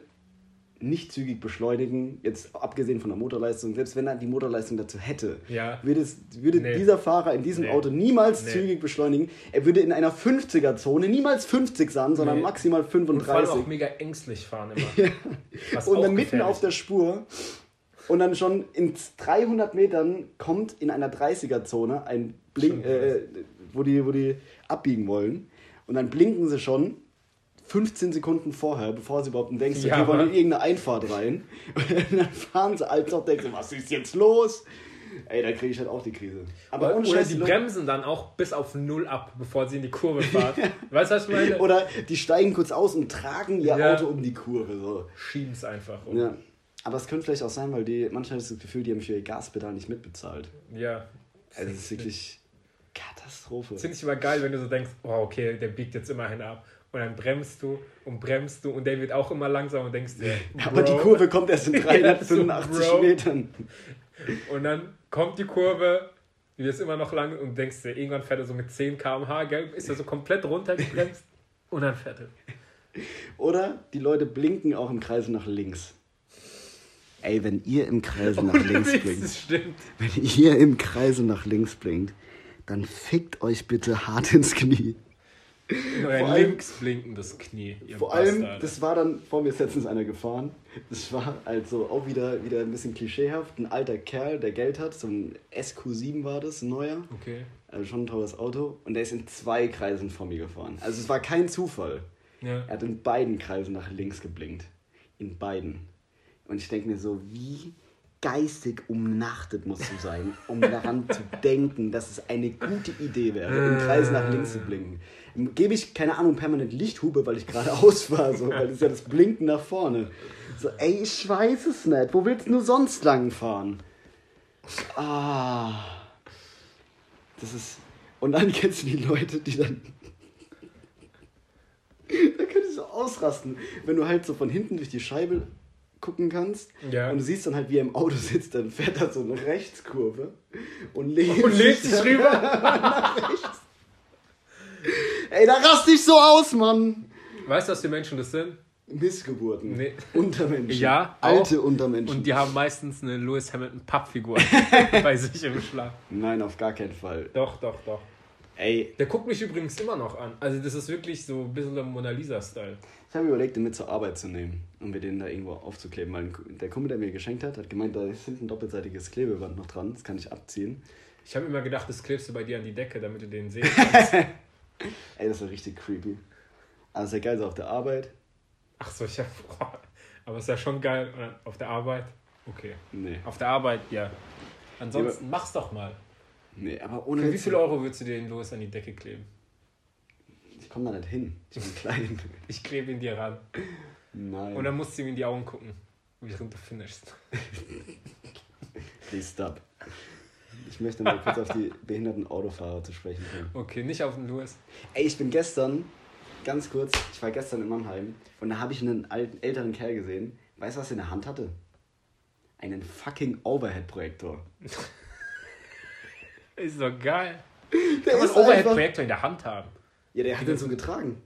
nicht zügig beschleunigen, jetzt abgesehen von der Motorleistung, selbst wenn er die Motorleistung dazu hätte, Ja. würde, es, würde Nee. dieser Fahrer in diesem Nee. Auto niemals Nee. zügig beschleunigen. Er würde in einer 50er-Zone niemals 50 sein, sondern maximal Und vor allem 35. auch mega ängstlich fahren immer. (laughs) Was und dann mitten auf der Spur und dann schon in 300 Metern kommt in einer 30er-Zone ein Blink, äh, wo, die, wo die abbiegen wollen. Und dann blinken sie schon 15 Sekunden vorher, bevor sie überhaupt denkst, Ja, okay, wollen in irgendeine Einfahrt rein. (laughs) Und dann fahren sie als auch denkst, du, was ist jetzt los? Ey, da kriege ich halt auch die Krise. Aber oder Scheiß, die bremsen dann auch bis auf Null ab, bevor sie in die Kurve fahren. (laughs) weißt du, was ich meine? Oder die steigen kurz aus und tragen ihr Ja. Auto um die Kurve. So. schieben es einfach um. Ja. Aber es könnte vielleicht auch sein, weil die, manchmal das Gefühl, die haben für ihr Gaspedal nicht mitbezahlt. ja. Also es ist wirklich Katastrophe. Finde ich immer geil, wenn du so denkst, oh, okay, der biegt jetzt immerhin ab. Und dann bremst du und bremst du und der wird auch immer langsamer und denkst dir, Aber die. Kurve kommt erst in (laughs) Ja, 385 so. Metern. Und dann kommt die Kurve, die ist immer noch lang und denkst dir, irgendwann fährt er so mit 10 km/h, gell, ist er so komplett runtergebremst (laughs) und dann fährt er. Oder die Leute blinken auch im Kreise nach links. Ey, wenn ihr im Kreise nach links blinkt, wenn ihr im Kreise nach links blinkt, dann fickt euch bitte hart ins Knie. Euer Vor allem- links blinkendes Knie, Vor allem, Bastarde. das war dann, vor mir ist letztens einer gefahren. Das war also auch wieder, wieder ein bisschen klischeehaft. Ein alter Kerl, der Geld hat, so ein SQ7 war das, ein neuer. Okay. Also schon ein teures Auto. Und der ist in zwei Kreisen vor mir gefahren. Also es war kein Zufall. Ja. Er hat in beiden Kreisen nach links geblinkt. In beiden. Und ich denke mir so, wie geistig umnachtet musst du sein, um daran zu (laughs) denken, dass es eine gute Idee wäre, im Kreis nach links zu blinken. Gebe ich, keine Ahnung, permanent Lichthupe, weil ich geradeaus (laughs) war, so, weil das ist ja das Blinken nach vorne. So, ey, ich weiß es nicht. Wo willst du sonst lang fahren? Ah. Das ist. Und dann (laughs) kennst du die Leute, die dann. da könnte ich so ausrasten, wenn du halt so von hinten durch die Scheibe gucken kannst Ja. und du siehst dann halt, wie er im Auto sitzt, dann fährt er so eine Rechtskurve und lehnt, Und lehnt sich rüber. (laughs) nach rechts. Ey, da rast ich so aus, Mann! Weißt du, was die Menschen das sind? Missgeburten. Nee. Untermenschen. Ja, Alte auch. Untermenschen. Und die haben meistens eine Lewis Hamilton Pappfigur (laughs) bei sich im Schlaf. Nein, auf gar keinen Fall. Doch, doch, doch. Ey, Der guckt mich übrigens immer noch an. Also das ist wirklich so ein bisschen der Mona Lisa-Style. Ich habe überlegt, den mit zur Arbeit zu nehmen und mir den da irgendwo aufzukleben, weil der Kumpel, der mir geschenkt hat, hat gemeint, da ist hinten ein doppelseitiges Klebeband noch dran, das kann ich abziehen. Ich habe immer gedacht, das klebst du bei dir an die Decke, damit du den sehen (laughs) kannst. Ey, das ist richtig creepy. Also sehr geil so auf der Arbeit. Ach so, ich (laughs) hab, boah, aber ist ja schon geil. Dann Auf der Arbeit? Okay. Nee, Auf der Arbeit, ja. Ansonsten mach's doch mal. nee, aber ohne Für wie viel Euro würdest du den Lewis an die Decke kleben? Ich komme da nicht hin. Ich bin (laughs) klein. Ich klebe ihn dir ran. Nein. Und dann musst du ihm in die Augen gucken, während du finishst. (laughs) Please stop. Ich möchte mal kurz auf die behinderten Autofahrer zu sprechen kommen. Okay, nicht auf den Lewis. Ey, ich bin gestern, ganz kurz, ich war gestern in Mannheim und da habe ich einen alten, älteren Kerl gesehen. Weißt du, was er in der Hand hatte? Einen fucking Overhead-Projektor. (laughs) Ist doch geil. Der Kann man Overhead-Projektor in der Hand haben? Ja, der hat den so getragen.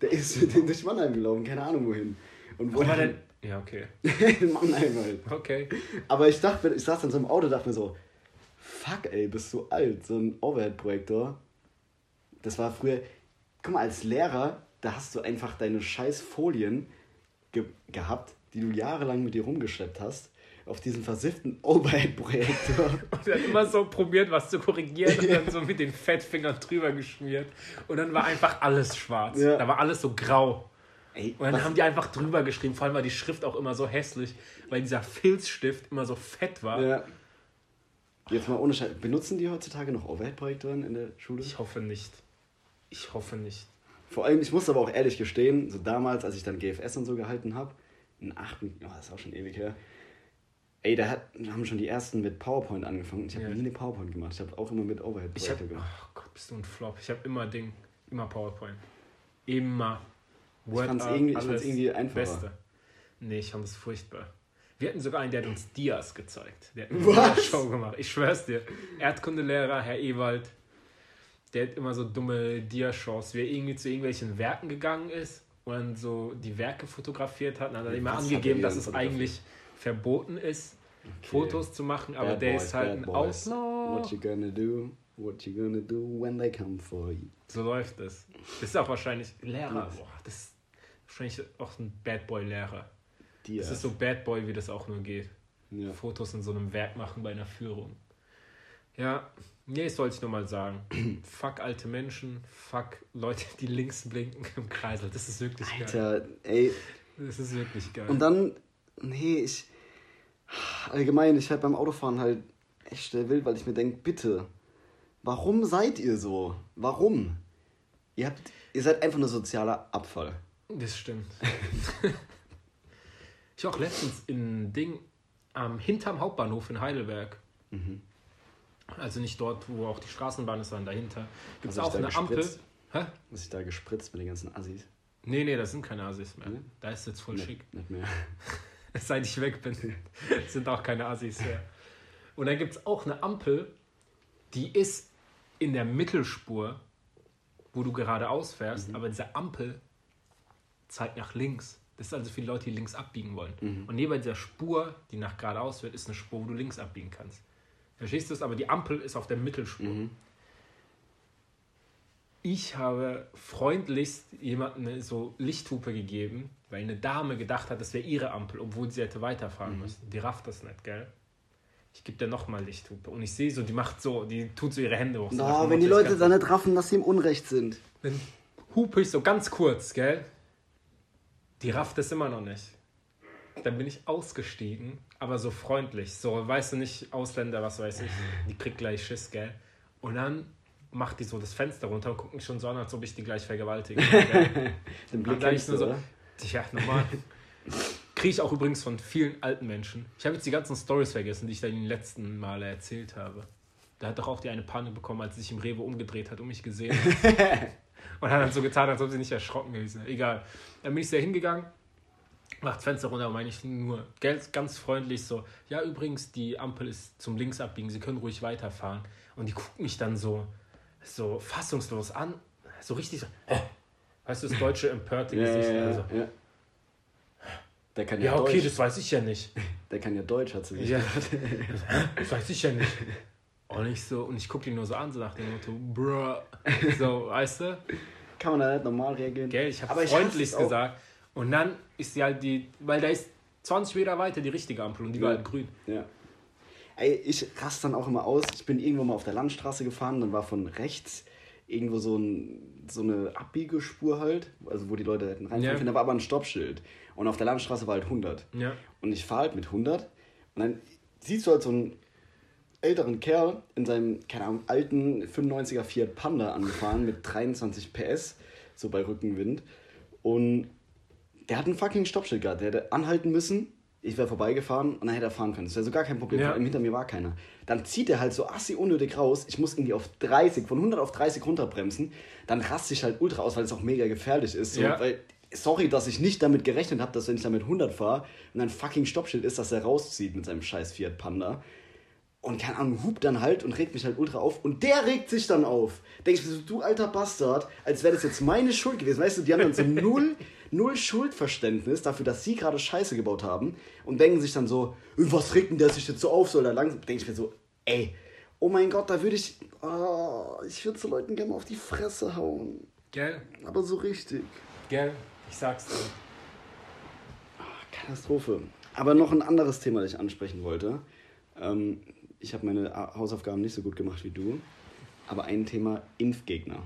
Der ist (laughs) mit dem durch Mannheim gelaufen, keine Ahnung wohin. Und wo war denn? (laughs) Ja, okay. in Mannheim halt. Okay. Aber ich dachte, ich saß dann so im Auto und dachte mir so, fuck ey, bist du alt, so ein Overhead-Projektor. Das war früher, guck mal, als Lehrer, da hast du einfach deine scheiß Folien ge gehabt, die du jahrelang mit dir rumgeschleppt hast, auf diesen versifften Overhead-Projektor. (laughs) Und er hat immer so probiert, was zu korrigieren und (laughs) dann so mit den Fettfingern drüber geschmiert. Und dann war einfach alles schwarz. Ja. Da war alles so grau. ey, Und dann was- haben die einfach drüber geschrieben. Vor allem war die Schrift auch immer so hässlich, weil dieser Filzstift immer so fett war. ja. Jetzt mal ohne Scheiß, benutzen die heutzutage noch Overhead-Projektoren in der Schule? Ich hoffe nicht. Ich hoffe nicht. Vor allem, ich muss aber auch ehrlich gestehen, so damals, als ich dann GFS und so gehalten habe, in achten, oh, das ist auch schon ewig her, ey, da, hat, da haben schon die ersten mit PowerPoint angefangen. Ich habe Ja. nie eine PowerPoint gemacht. Ich habe auch immer mit Ich Overhead-Projektor habe, gemacht. oh Gott, bist du ein Flop. Ich habe immer Ding, immer PowerPoint. Immer. irgendwie- ich fand's alles irgendwie einfacher. Beste. Nee, ich fand es furchtbar. Wir hatten sogar einen, der hat uns Dias gezeigt. Der hat eine Was? Dia-Show gemacht. Ich schwör's dir. Erdkundelehrer, Herr Ewald, der hat immer so dumme Dia-Shows, wie er irgendwie zu irgendwelchen Werken gegangen ist und dann so die Werke fotografiert hat. Und dann hat er immer Was angegeben, dass es eigentlich verboten ist, Fotos zu machen, aber Bad der boys, ist halt ein boys. Outlaw. What you gonna do? What you gonna do when they come for you? So läuft es. Das ist auch wahrscheinlich Lehrer. Boah, das ist wahrscheinlich auch ein Bad Boy-Lehrer. Dir. Das ist so Bad Boy, wie das auch nur geht. ja. Fotos in so einem Werk machen bei einer Führung. Ja, nee, das wollte ich nur mal sagen. (clears throat) fuck alte Menschen, fuck Leute, die links blinken im Kreisel. Das ist wirklich geil. Alter, ey. Das ist wirklich geil. Und dann, nee, ich, allgemein, ich halt beim Autofahren halt echt äh, wild, weil ich mir denke, bitte, warum seid ihr so? Warum? Ihr, habt, ihr seid einfach nur sozialer Abfall. Das stimmt. (laughs) ich war auch letztens in Ding am hinterm Hauptbahnhof in Heidelberg. Mhm. Also nicht dort, wo auch die Straßenbahn ist, sondern dahinter. Gibt es auch eine Ampel. gespritzt? Hä? Was ich da gespritzt mit den ganzen Assis? Nee, nee, das sind keine Assis mehr. Nee? Da ist jetzt voll Nicht- schick. Nicht mehr. (laughs) (laughs) Seit ich weg bin, (laughs) sind auch keine Assis mehr. Und dann gibt es auch eine Ampel, die ist in der Mittelspur, wo du geradeaus fährst, aber diese Ampel zeigt nach links. Das ist also für die Leute, die links abbiegen wollen. Und neben dieser Spur, die nach geradeaus wird, ist eine Spur, wo du links abbiegen kannst. Verstehst du das? Aber die Ampel ist auf der Mittelspur. Ich habe freundlichst jemandem so Lichthupe gegeben, weil eine Dame gedacht hat, das wäre ihre Ampel, obwohl sie hätte weiterfahren müssen. Die rafft das nicht, gell? Ich gebe dir nochmal Lichthupe. Und ich sehe so, die macht so, die tut so ihre Hände hoch. so No, wenn die Leute dann nicht raffen, dass sie im Unrecht sind. dann hupe ich so ganz kurz, gell? Die rafft es immer noch nicht. Dann bin ich ausgestiegen, aber so freundlich. So, weißt du nicht, Ausländer, was weiß ich, die kriegt gleich Schiss, gell? Und dann macht die so das Fenster runter und guckt mich schon so an, als ob ich die gleich vergewaltige. (laughs) Den Dann Blick kennst du, so, oder? ja, normal. (laughs) Kriege ich auch übrigens von vielen alten Menschen. Ich habe jetzt die ganzen Stories vergessen, die ich da in den letzten Male erzählt habe. Da hat doch auch die eine Panne bekommen, als sie sich im Rewe umgedreht hat und mich gesehen hat. (laughs) und hat dann so getan, als ob sie nicht erschrocken gewesen wäre. Egal. Dann bin ich sehr hingegangen, macht das Fenster runter und meine ich nur ganz, ganz freundlich so, ja übrigens, die Ampel ist zum Links abbiegen, Sie können ruhig weiterfahren. Und die guckt mich dann so, so fassungslos an, so richtig so, äh. weißt du, das deutsche empörte Ja, Gesicht. ja, also, ja. Der kann ja, ja, okay, Deutsch. das weiß ich ja nicht. (laughs) Der kann ja Deutsch, hat sie nicht Ja. (laughs) Das weiß ich ja nicht. (laughs) Und ich so, und ich gucke ihn nur so an, so nach dem Motto, bruh. So, weißt du? Kann man da nicht normal reagieren? Gell, ich habe freundlich gesagt. Und dann ist sie halt die, weil da ist 20 Meter weiter die richtige Ampel und die war Ja. halt grün. Ja. Ey, ich raste dann auch immer aus. Ich bin irgendwo mal auf der Landstraße gefahren, dann war von rechts irgendwo so, ein, so eine Abbiegespur halt, also wo die Leute hätten reinfahren Ja. können, da war aber ein Stoppschild. Und auf der Landstraße war halt 100. Ja. Und ich fahre halt mit 100 und dann siehst du halt so einen älteren Kerl in seinem, keine Ahnung, alten 95er Fiat Panda angefahren mit 23 PS, so bei Rückenwind. Und der hat ein fucking Stoppschild gehabt. Der hätte anhalten müssen. Ich wäre vorbeigefahren und dann hätte er fahren können. Das wäre so gar kein Problem. Ja. Vor allem hinter mir war keiner. Dann zieht er halt so assi unnötig raus. Ich muss irgendwie auf 30, von 100 auf 30 runterbremsen. Dann raste ich halt ultra aus, weil es auch mega gefährlich ist. So, Ja. weil, sorry, dass ich nicht damit gerechnet habe, dass wenn ich da mit 100 fahre und ein fucking Stoppschild ist, dass er rauszieht mit seinem scheiß Fiat Panda. Und keine Ahnung, hupt dann halt und regt mich halt ultra auf. Und der regt sich dann auf. Denke ich mir so, du alter Bastard, als wäre das jetzt meine Schuld gewesen. Weißt du, die haben dann so null, null Schuldverständnis dafür, dass sie gerade Scheiße gebaut haben. Und denken sich dann so, "Äh, was regt denn der sich jetzt so auf? Soll er langsam. Denke ich mir so, ey, oh mein Gott, da würde ich. Oh, ich würde so Leuten gerne mal auf die Fresse hauen. Gell? Aber so richtig. Gell? Ich sag's dir. Katastrophe. Aber noch ein anderes Thema, das ich ansprechen wollte. Ähm, ich habe meine Hausaufgaben nicht so gut gemacht wie du. Aber ein Thema Impfgegner.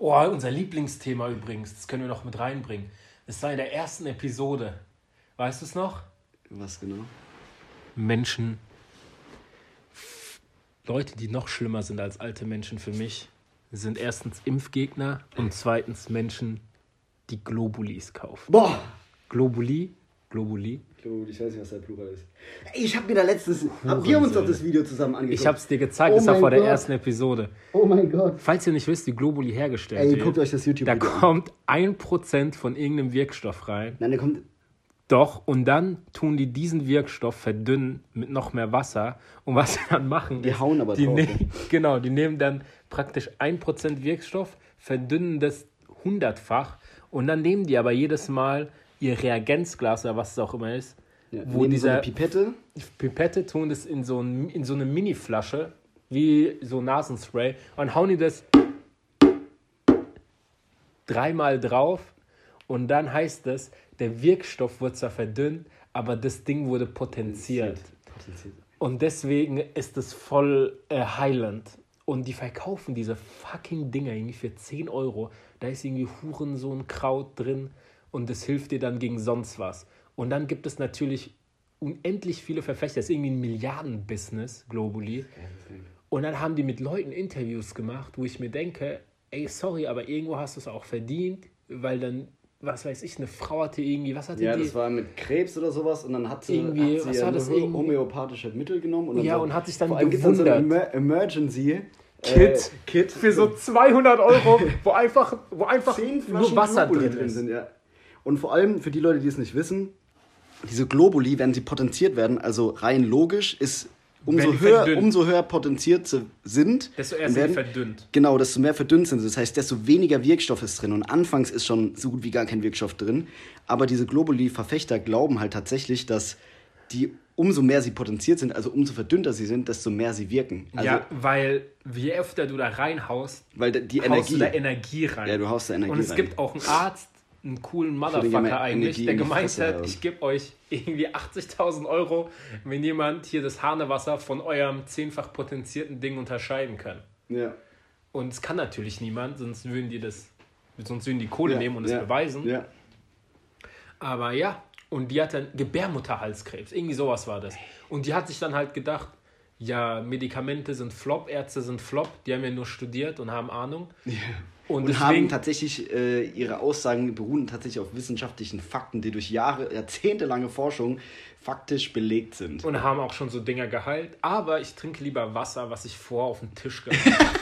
Oh, unser Lieblingsthema übrigens, das können wir noch mit reinbringen. Es war in der ersten Episode. Weißt du es noch? Was genau? Menschen, Leute, die noch schlimmer sind als alte Menschen für mich, sind erstens Impfgegner und zweitens Menschen, die Globulis kaufen. Boah! Globuli, Globuli. Ich weiß nicht, was der Plural ist. Ey, ich habe mir da letztens. Haben wir uns doch das Video zusammen angeguckt? Ich hab's dir gezeigt, Oh das war vor der Gott. ersten Episode. Oh mein Gott. Falls ihr nicht wisst, wie Globuli hergestellt Ey, wird, guckt euch das da YouTube-Video an. kommt 1% von irgendeinem Wirkstoff rein. Nein, der kommt. Doch, und dann tun die diesen Wirkstoff verdünnen mit noch mehr Wasser. Und was sie dann machen, Die ist, hauen aber die drauf, ne? (laughs) Genau, die nehmen dann praktisch 1% Wirkstoff, verdünnen das hundertfach und dann nehmen die aber jedes Mal ihr Reagenzglas oder was es auch immer ist, Ja, wo so dieser eine Pipette. Pipette tun das in so, ein, in so eine Mini-Flasche, wie so Nasenspray, und hauen die das dreimal drauf und dann heißt es, der Wirkstoff wird zwar verdünnt, aber das Ding wurde potenziert. Und deswegen ist es voll äh, heilend. Und die verkaufen diese fucking Dinger irgendwie für 10 Euro. Da ist irgendwie Hurensohn Kraut drin und das hilft dir dann gegen sonst was. Und dann gibt es natürlich unendlich viele Verfechter. Das ist irgendwie ein Milliardenbusiness, Globally. Und dann haben die mit Leuten Interviews gemacht, wo ich mir denke, ey, sorry, aber irgendwo hast du es auch verdient, weil dann, was weiß ich, eine Frau hatte irgendwie, was hatte Ja, die? das war mit Krebs oder sowas und dann hat sie, Irgendwie, hat sie was ja war das irgendwie? homöopathische Mittel genommen. Und dann Ja, so, und hat sich dann vor allem gibt's dann so ein gewundert. Emer Emergency Kit. äh, Kit für so 200 Euro, (laughs) wo einfach, wo einfach nur Wasser drin ist. sind. Ja. Und vor allem für die Leute, die es nicht wissen, diese Globuli, wenn sie potenziert werden, also rein logisch, ist umso höher, verdünnt. umso höher potenziert sie sind. Desto erst werden- sind verdünnt. Genau, desto mehr verdünnt sind sie. Das heißt, desto weniger Wirkstoff ist drin. Und anfangs ist schon so gut wie gar kein Wirkstoff drin. Aber diese Globuli-Verfechter glauben halt tatsächlich, dass die, umso mehr sie potenziert sind, also umso verdünnter sie sind, desto mehr sie wirken. Also, ja, weil je öfter du da reinhaust, weil die haust Energie. du da Energie rein. Ja, du haust da Energie Und es rein. gibt auch einen Arzt, einen coolen Motherfucker eigentlich, der gemeint hat, ich gebe euch irgendwie 80.000 Euro, wenn jemand hier das Hanewasser von eurem zehnfach potenzierten Ding unterscheiden kann. ja. Und es kann natürlich niemand, sonst würden die das sonst würden die Kohle Ja, nehmen und es ja, beweisen. Ja. Aber ja, und die hat dann Gebärmutterhalskrebs, irgendwie sowas war das. Und die hat sich dann halt gedacht, ja, Medikamente sind Flop, Ärzte sind Flop, die haben ja nur studiert und haben Ahnung. Und, Und, haben tatsächlich, äh, ihre Aussagen beruhen tatsächlich auf wissenschaftlichen Fakten, die durch Jahre, jahrzehntelange Forschung faktisch belegt sind. und haben auch schon so Dinger geheilt. Aber ich trinke lieber Wasser, was ich vor auf den Tisch gehabt (laughs) habe.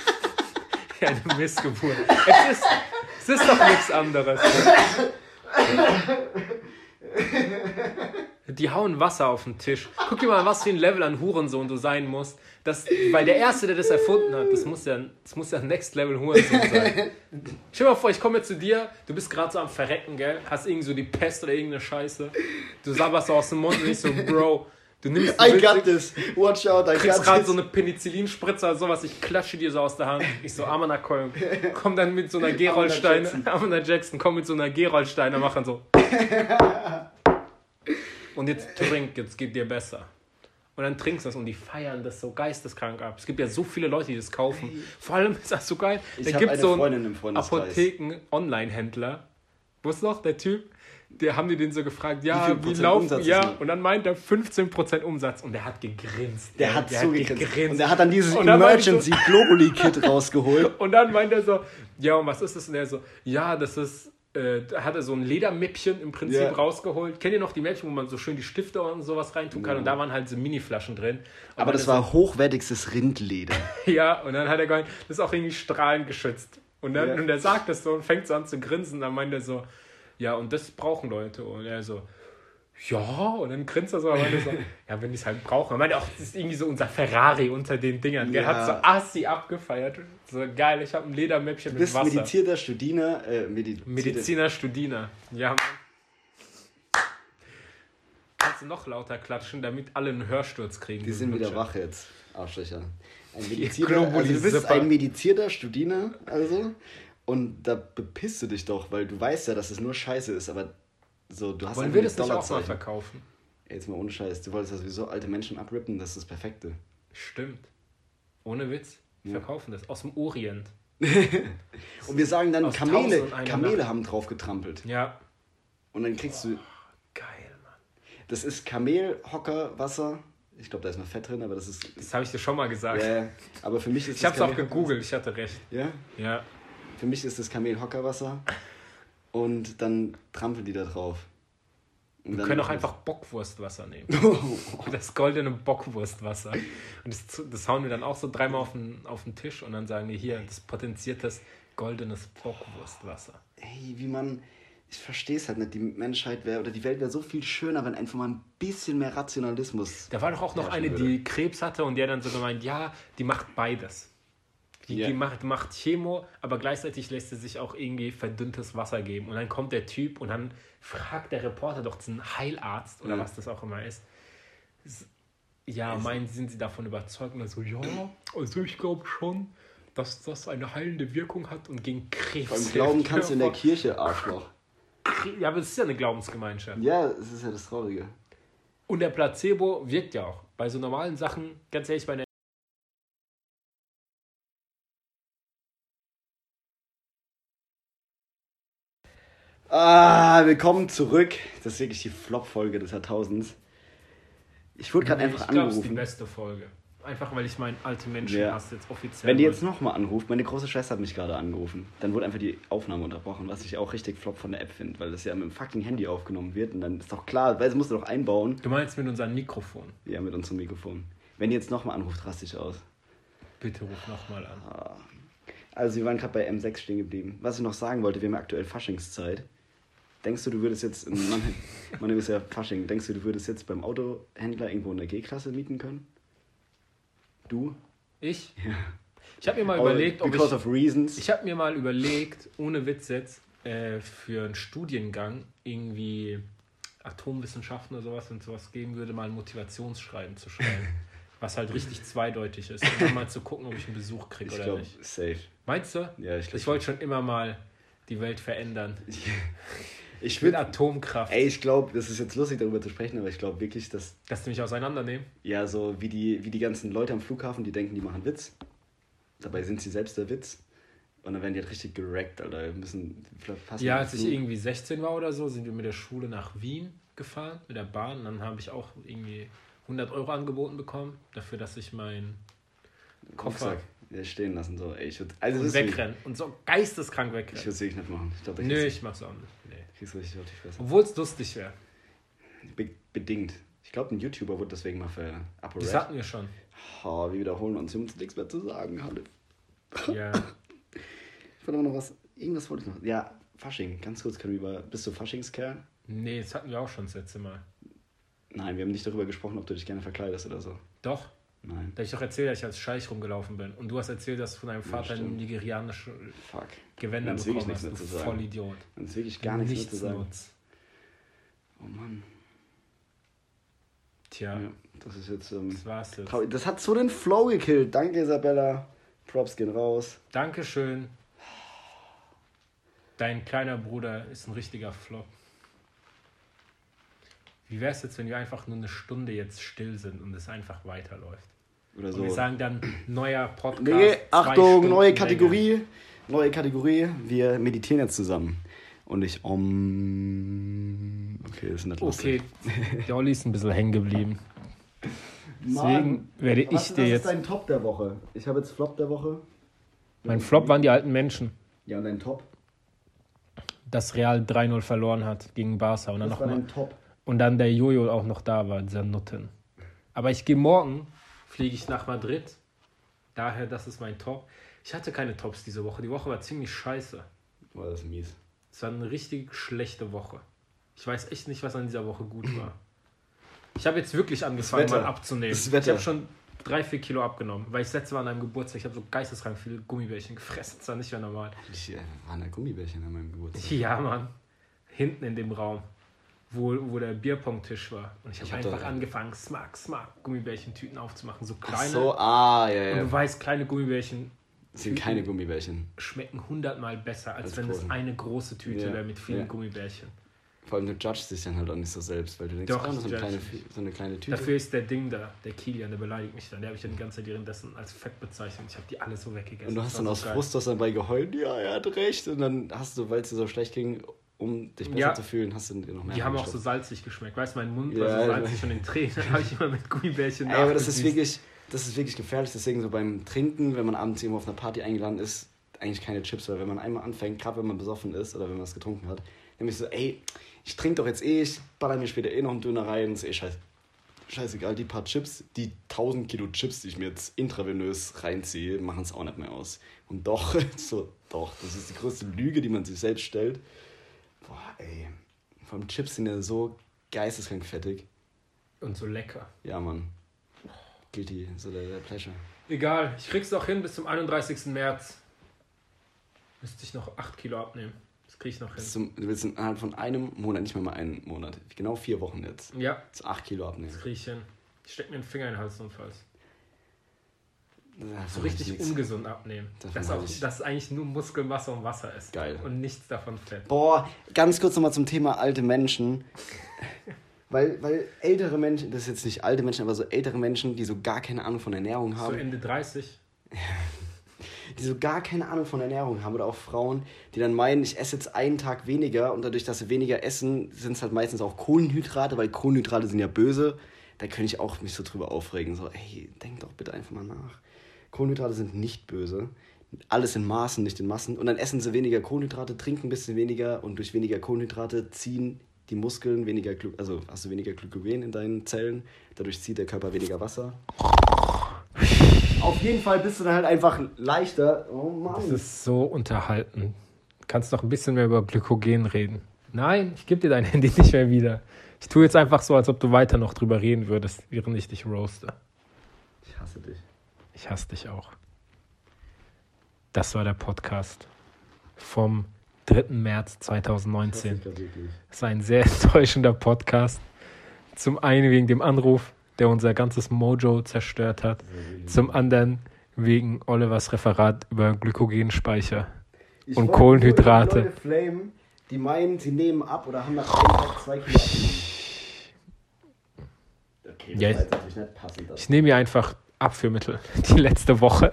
ja, eine Missgeburt. Es ist, es ist doch nichts anderes. (laughs) Die hauen Wasser auf den Tisch. Guck dir mal, was für ein Level an Hurensohn du sein musst. Das, weil der Erste, der das erfunden hat, das muss ja, das muss ja Next Level Hurensohn sein. (laughs) Stell dir mal vor, ich komme jetzt zu dir, du bist gerade so am Verrecken, gell? Hast irgendwie so die Pest oder irgendeine Scheiße. Du sabberst so aus dem Mund und ich so, Bro, du nimmst. I got this. Watch out, I got gerade this. so eine Penicillinspritze oder sowas, ich klatsche dir so aus der Hand. Ich so, Amana Kolm, komm dann mit so einer (laughs) Gerolsteiner, Jackson. Amana Jackson, komm mit so einer Gerolsteiner, machen so. (laughs) Und jetzt trink, jetzt geht dir besser. Und dann trinkst du das und die feiern das so geisteskrank ab. Es gibt ja so viele Leute, die das kaufen. Vor allem ist das so geil. Ich Da gibt so einen. Apotheken-Online-Händler. Wo ist noch der Typ? Der haben die den so gefragt, Wie ja, wie, Prozent laufen, Umsatz ja, und dann meint er 15% Umsatz und der hat gegrinst. Der ey. hat so gegrinst. Und der er hat dann dieses dann Emergency Globally Kit rausgeholt. (laughs) und dann meint er so, ja, und was ist das? Und er so, ja, das ist, äh, da hat er so ein Ledermäppchen im Prinzip Ja. rausgeholt. Kennt ihr noch die Mäppchen, wo man so schön die Stifte und sowas reintun kann? Ja. Und da waren halt so Mini-Flaschen drin. Und Aber das war hochwertigstes Rindleder. (laughs) Ja, und dann hat er gemeint, das ist auch irgendwie strahlengeschützt. Und dann Ja. und er sagt das so und fängt so an zu grinsen. Dann meint er so, ja, und das brauchen Leute. Und er so, ja, und dann grinst er so, und meint er so, (laughs) ja, wenn die es halt brauchen. Er meinte auch, das ist irgendwie so unser Ferrari unter den Dingern. Der Ja. hat so assi abgefeiert. So geil, ich habe ein Ledermäppchen Du mit bist Wasser. medizierter Studiner. Äh, Mediziner. Mediziner, Studiner. Ja, Mann. Kannst du noch lauter klatschen, damit alle einen Hörsturz kriegen. Die du sind wieder wach jetzt. Arschlöcher. Ein medizierter, also du bist ein medizierter Studiner, also. Und da bepisst du dich doch, weil du weißt ja, dass es nur Scheiße ist, aber so, du hast Wollen wir das nicht auch mal verkaufen? Jetzt mal ohne Scheiß, du wolltest ja sowieso alte Menschen abrippen, das ist das Perfekte. Stimmt. Ohne Witz. Wir Ja. verkaufen das. Aus dem Orient. (laughs) Und wir sagen dann, Aus Kamele, Kamele Nacht. haben drauf getrampelt. Ja. Und dann kriegst du, Geil, Mann. das ist Kamelhockerwasser. Ich glaube, da ist noch Fett drin, aber das ist. Das habe ich dir schon mal gesagt. Ja, ja. aber für mich ist Ich habe es auch gegoogelt. Ich hatte recht. Ja, Ja. für mich ist das Kamelhockerwasser. Und dann trampeln die da drauf. Und Wir können auch einfach Bockwurstwasser nehmen. (laughs) Das goldene Bockwurstwasser. Und das, das hauen wir dann auch so dreimal auf den, auf den Tisch und dann sagen wir hier, das potenziertes goldenes Bockwurstwasser. Ey, wie man. Ich verstehe es halt nicht. Die Menschheit wäre oder die Welt wäre so viel schöner, wenn einfach mal ein bisschen mehr Rationalismus. Da war doch auch noch eine, würde. die Krebs hatte und hat dann so gemeint, ja, die macht beides. Die, Ja. die macht, macht Chemo, aber gleichzeitig lässt sie sich auch irgendwie verdünntes Wasser geben. Und dann kommt der Typ und dann fragt der Reporter doch diesen Heilarzt oder Ja. was das auch immer ist. Ja, meinen, sind sie davon überzeugt? Und so, ja, also ich glaube schon, dass das eine heilende Wirkung hat und gegen Krebs. Beim Glauben kannst du in der Kirche, Arschloch. Ja, aber es ist ja eine Glaubensgemeinschaft. Ja, das ist ja das Traurige. Und der Placebo wirkt ja auch. Bei so normalen Sachen, ganz ehrlich, bei einer Ah, willkommen zurück. Das ist wirklich die Flop-Folge des Jahrtausends. Ich wurde gerade einfach ich glaube, es ist die angerufen. beste Folge. Einfach weil ich meinen alten Menschen Ja. hast jetzt offiziell. Wenn die mal- jetzt nochmal anruft, meine große Schwester hat mich gerade angerufen, dann wurde einfach die Aufnahme unterbrochen, was ich auch richtig flop von der App finde, weil das ja mit dem fucking Handy aufgenommen wird und dann ist doch klar, weil es musst du doch einbauen. Du meinst mit unserem Mikrofon. Ja, mit unserem Mikrofon. Wenn die jetzt nochmal anruft, raste ich aus. Bitte ruf nochmal an. Also, wir waren gerade bei M6 stehen geblieben. Was ich noch sagen wollte, wir haben ja aktuell Faschingszeit. Denkst du, du würdest jetzt, in Mannheim, Mannheim ist ja Fasching, denkst du, du würdest jetzt beim Autohändler irgendwo in der G-Klasse mieten können? Du? Ich? Ich habe mir mal überlegt, ob Because ich. of reasons. Ich habe mir mal überlegt, ohne Witz jetzt, äh, für einen Studiengang irgendwie Atomwissenschaften oder sowas, wenn es sowas geben würde, mal ein Motivationsschreiben zu schreiben. (laughs) was halt richtig zweideutig ist. Und dann mal zu gucken, ob ich einen Besuch kriege oder glaube, nicht. safe. Meinst du? Ja, ich glaube. Ich wollte schon immer mal die Welt verändern. Ich will. Atomkraft. Ey, ich glaube, das ist jetzt lustig darüber zu sprechen, aber ich glaube wirklich, dass Dass die mich auseinandernehmen. ja so wie die, wie die ganzen Leute am Flughafen, die denken, die machen Witz. Dabei sind sie selbst der Witz. Und dann werden die halt richtig gerackt, Alter. Wir müssen fast Ja, als ich irgendwie 16 war oder so, sind wir mit der Schule nach Wien gefahren, mit der Bahn. Dann habe ich auch irgendwie 100 Euro angeboten bekommen, dafür, dass ich meinen Koffer stehen lassen. So. Ey, ich würd, also und wegrennen. Wie, und so geisteskrank wegrennen. Ich würde es wirklich nicht machen. Ich glaub, ich Nö, ich mach's auch nicht. Nee. Kriegst richtig auf die Fresse. Obwohl es lustig wäre. Be bedingt. Ich glaube, ein YouTuber wurde deswegen mal für Upper Das hatten wir schon. Oh, wir wiederholen uns. Wir haben uns nichts mehr zu sagen, Halle. Ja. (laughs) ich wollte aber noch was. Irgendwas wollte ich noch. Ja, Fasching. Ganz kurz, können wir über. Bist du Faschingskerl? Nee, das hatten wir auch schon das letzte Mal. Nein, wir haben nicht darüber gesprochen, ob du dich gerne verkleidest oder so. Doch. Nein. Da ich doch erzählt, dass ich als Scheich rumgelaufen bin. Und du hast erzählt, dass du von deinem Vater ja, ein nigerianisches Gewänder bekommen hast. Du voll Idiot. Dann ist wirklich gar nichts, nichts zu sagen. Nutz. Oh Mann. Tja. Ja, das ist jetzt. Ähm, das war's jetzt. Das hat so den Flow gekillt. Danke, Isabella. Props gehen raus. Dankeschön. Dein kleiner Bruder ist ein richtiger Flop. Wie wäre es jetzt, wenn wir einfach nur eine Stunde jetzt still sind und es einfach weiterläuft? Oder so. Und wir sagen dann, neuer Podcast. Nee, Achtung, Stunden neue Kategorie. Länger. Neue Kategorie. Wir meditieren jetzt zusammen. Und ich um. Okay, das ist nicht lustig. Okay, (laughs) der Olli ist ein bisschen hängen geblieben. Deswegen werde ich was, dir was jetzt. Was ist dein Top der Woche? Ich habe jetzt Flop der Woche. Mein Flop waren die alten Menschen. Ja, und dein Top? Dass Real 3-0 verloren hat gegen Barca. Und dann was noch war dein Top? Und dann der Jojo auch noch da war, dieser Nutten. Aber ich gehe morgen, fliege ich nach Madrid. Daher, das ist mein Top. Ich hatte keine Tops diese Woche. Die Woche war ziemlich scheiße. War das mies. Es war eine richtig schlechte Woche. Ich weiß echt nicht, was an dieser Woche gut war. Ich habe jetzt wirklich angefangen, mal abzunehmen. Ich habe schon drei, vier Kilo abgenommen, weil ich letzte Mal an einem Geburtstag, ich habe so geisteskrank viele Gummibärchen gefressen. Das war nicht mehr normal. Ich äh, waren da Gummibärchen an meinem Geburtstag? Ja, Mann. Hinten in dem Raum wo, wo der Bierpong-Tisch war. Und ich habe einfach angefangen, Smack, Smack, Gummibärchen-Tüten aufzumachen. So kleine. Ach so, ah, ja, ja. Und du weißt, kleine Gummibärchen. Sind keine Gummibärchen. Schmecken hundertmal besser, als, als wenn es eine große Tüte ja. wäre mit vielen ja. Gummibärchen. Vor allem, du judgst dich dann halt auch nicht so selbst, weil du denkst, Doch, oh, so, eine kleine, so eine kleine Tüte. Dafür ist der Ding da, der Kilian, der beleidigt mich dann. Der habe ich ja die ganze Zeit währenddessen als fett bezeichnet. Ich habe die alle so weggegessen. Und du hast dann aus Frust das dabei geheult, ja, er hat recht. Und dann hast du, weil es dir so schlecht ging, um dich besser ja. zu fühlen, hast du noch mehr. Die haben auch so salzig geschmeckt. Weißt du, mein Mund ja, war so salzig von den Tränen. (laughs) Dann habe ich immer mit Gummibärchen Ey, aber das ist wirklich, das ist wirklich gefährlich. Deswegen so beim Trinken, wenn man abends irgendwo auf einer Party eingeladen ist, eigentlich keine Chips, weil wenn man einmal anfängt, gerade wenn man besoffen ist oder wenn man es getrunken hat, nämlich so, ey, ich trinke doch jetzt eh, ich baller mir später eh noch einen Döner rein, ist eh scheiße. Scheißegal, die paar Chips, die 1000 Kilo Chips, die ich mir jetzt intravenös reinziehe, machen es auch nicht mehr aus. Und doch, (laughs) so, doch, das ist die größte Lüge, die man sich selbst stellt. Boah, ey. Allem Chips sind ja so geisteskrank fettig. Und so lecker. Ja, Mann. Guilty, so der, der Pleasure. Egal, ich krieg's auch hin bis zum 31. März. Müsste ich noch 8 Kilo abnehmen. Das krieg ich noch hin. Zum, du willst innerhalb von einem Monat, nicht mehr mal einen Monat, genau vier Wochen jetzt. Ja. Zu 8 Kilo abnehmen. Das krieg ich hin. Ich steck mir einen Finger in den Hals notfalls. So richtig ungesund abnehmen. Dass, auch, dass eigentlich nur Muskelmasse und Wasser ist. Geil. Und nichts davon Fett. Boah, ganz kurz nochmal zum Thema alte Menschen. (laughs) weil, weil ältere Menschen, das ist jetzt nicht alte Menschen, aber so ältere Menschen, die so gar keine Ahnung von Ernährung haben. So Ende 30. (laughs) die so gar keine Ahnung von Ernährung haben. Oder auch Frauen, die dann meinen, ich esse jetzt einen Tag weniger und dadurch, dass sie weniger essen, sind es halt meistens auch Kohlenhydrate, weil Kohlenhydrate sind ja böse. Da könnte ich auch mich so drüber aufregen. So, ey, denk doch bitte einfach mal nach. Kohlenhydrate sind nicht böse. Alles in Maßen, nicht in Massen. Und dann essen sie weniger Kohlenhydrate, trinken ein bisschen weniger und durch weniger Kohlenhydrate ziehen die Muskeln weniger, Glu also hast du weniger Glykogen in deinen Zellen. Dadurch zieht der Körper weniger Wasser. Auf jeden Fall bist du dann halt einfach leichter. Oh Mann. Das ist so unterhalten. Du kannst noch ein bisschen mehr über Glykogen reden. Nein, ich gebe dir dein (laughs) Handy nicht mehr wieder. Ich tue jetzt einfach so, als ob du weiter noch drüber reden würdest, während ich dich roaste. Ich hasse dich. Ich hasse dich auch. Das war der Podcast vom 3. März 2019. Es war ein sehr (laughs) enttäuschender Podcast. Zum einen wegen dem Anruf, der unser ganzes Mojo zerstört hat. Zum anderen wegen Olivers Referat über Glykogenspeicher ich und Kohlenhydrate. Die, flamen, die meinen, sie nehmen ab oder haben nach zwei Kilo Okay, das ja, natürlich nicht passend. Ich nehme mir einfach Abführmittel (laughs) die letzte Woche.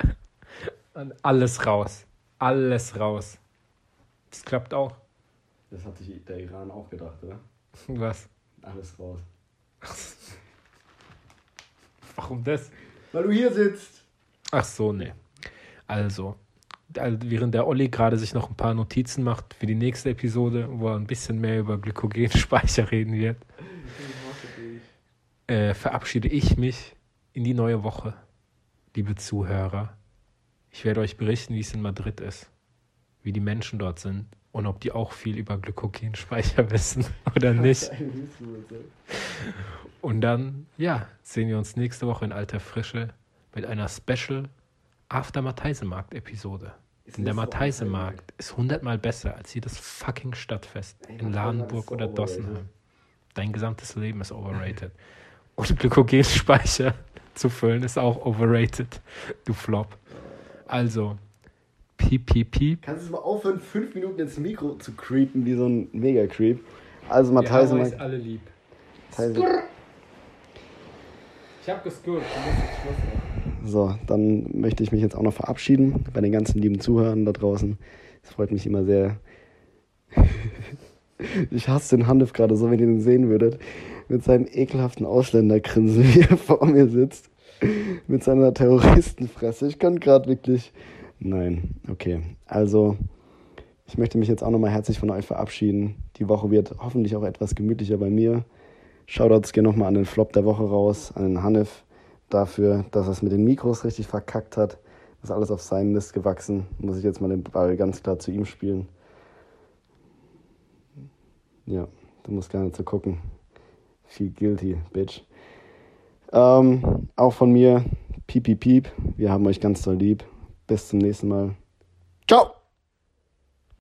Und alles raus. alles raus. Das klappt auch. Das hat sich der Iran auch gedacht, oder? Was? Alles raus. Warum das? Weil du hier sitzt. Ach so, nee. Also, also, während der Olli gerade sich noch ein paar Notizen macht für die nächste Episode, wo er ein bisschen mehr über Glykogenspeicher reden wird, äh, verabschiede ich mich in die neue Woche, liebe Zuhörer. Ich werde euch berichten, wie es in Madrid ist, wie die Menschen dort sind und ob die auch viel über Glykogenspeicher (laughs) wissen oder nicht. Und dann, ja, sehen wir uns nächste Woche in alter Frische mit einer Special After Matheisemarkt Episode. Denn der Matheisemarkt ist hundertmal besser als jedes fucking Stadtfest in Ladenburg oder Dossenheim. Dein gesamtes Leben ist overrated. Und Glykogenspeicher (laughs) zu füllen ist auch overrated. Du Flop. Also, piep, piep, piep. Kannst du mal aufhören, fünf Minuten ins Mikro zu creepen wie so ein Mega-Creep? Also, Wir haben euch alle lieb. Matheisemarkt. Ich hab gescurt. Du musst jetzt Schluss machen. So, dann möchte ich mich jetzt auch noch verabschieden bei den ganzen lieben Zuhörern da draußen. Es freut mich immer sehr. (laughs) ich hasse den Hanif gerade so, wenn ihr ihn sehen würdet. Mit seinem ekelhaften Ausländergrinsen, (laughs) wie er vor mir sitzt. Mit seiner Terroristenfresse. Ich kann gerade wirklich. Nein, okay. Also, ich möchte mich jetzt auch nochmal herzlich von euch verabschieden. Die Woche wird hoffentlich auch etwas gemütlicher bei mir. Shoutouts gehen nochmal an den Flop der Woche raus, an den Hanif dafür, dass er es mit den Mikros richtig verkackt hat. Ist alles auf seinem Mist gewachsen. Muss ich jetzt mal den Ball ganz klar zu ihm spielen. Ja, du musst gar nicht so gucken. Feel guilty, bitch. Ähm, auch von mir, piep, piep, piep. Wir haben euch ganz doll lieb. Bis zum nächsten Mal. Ciao!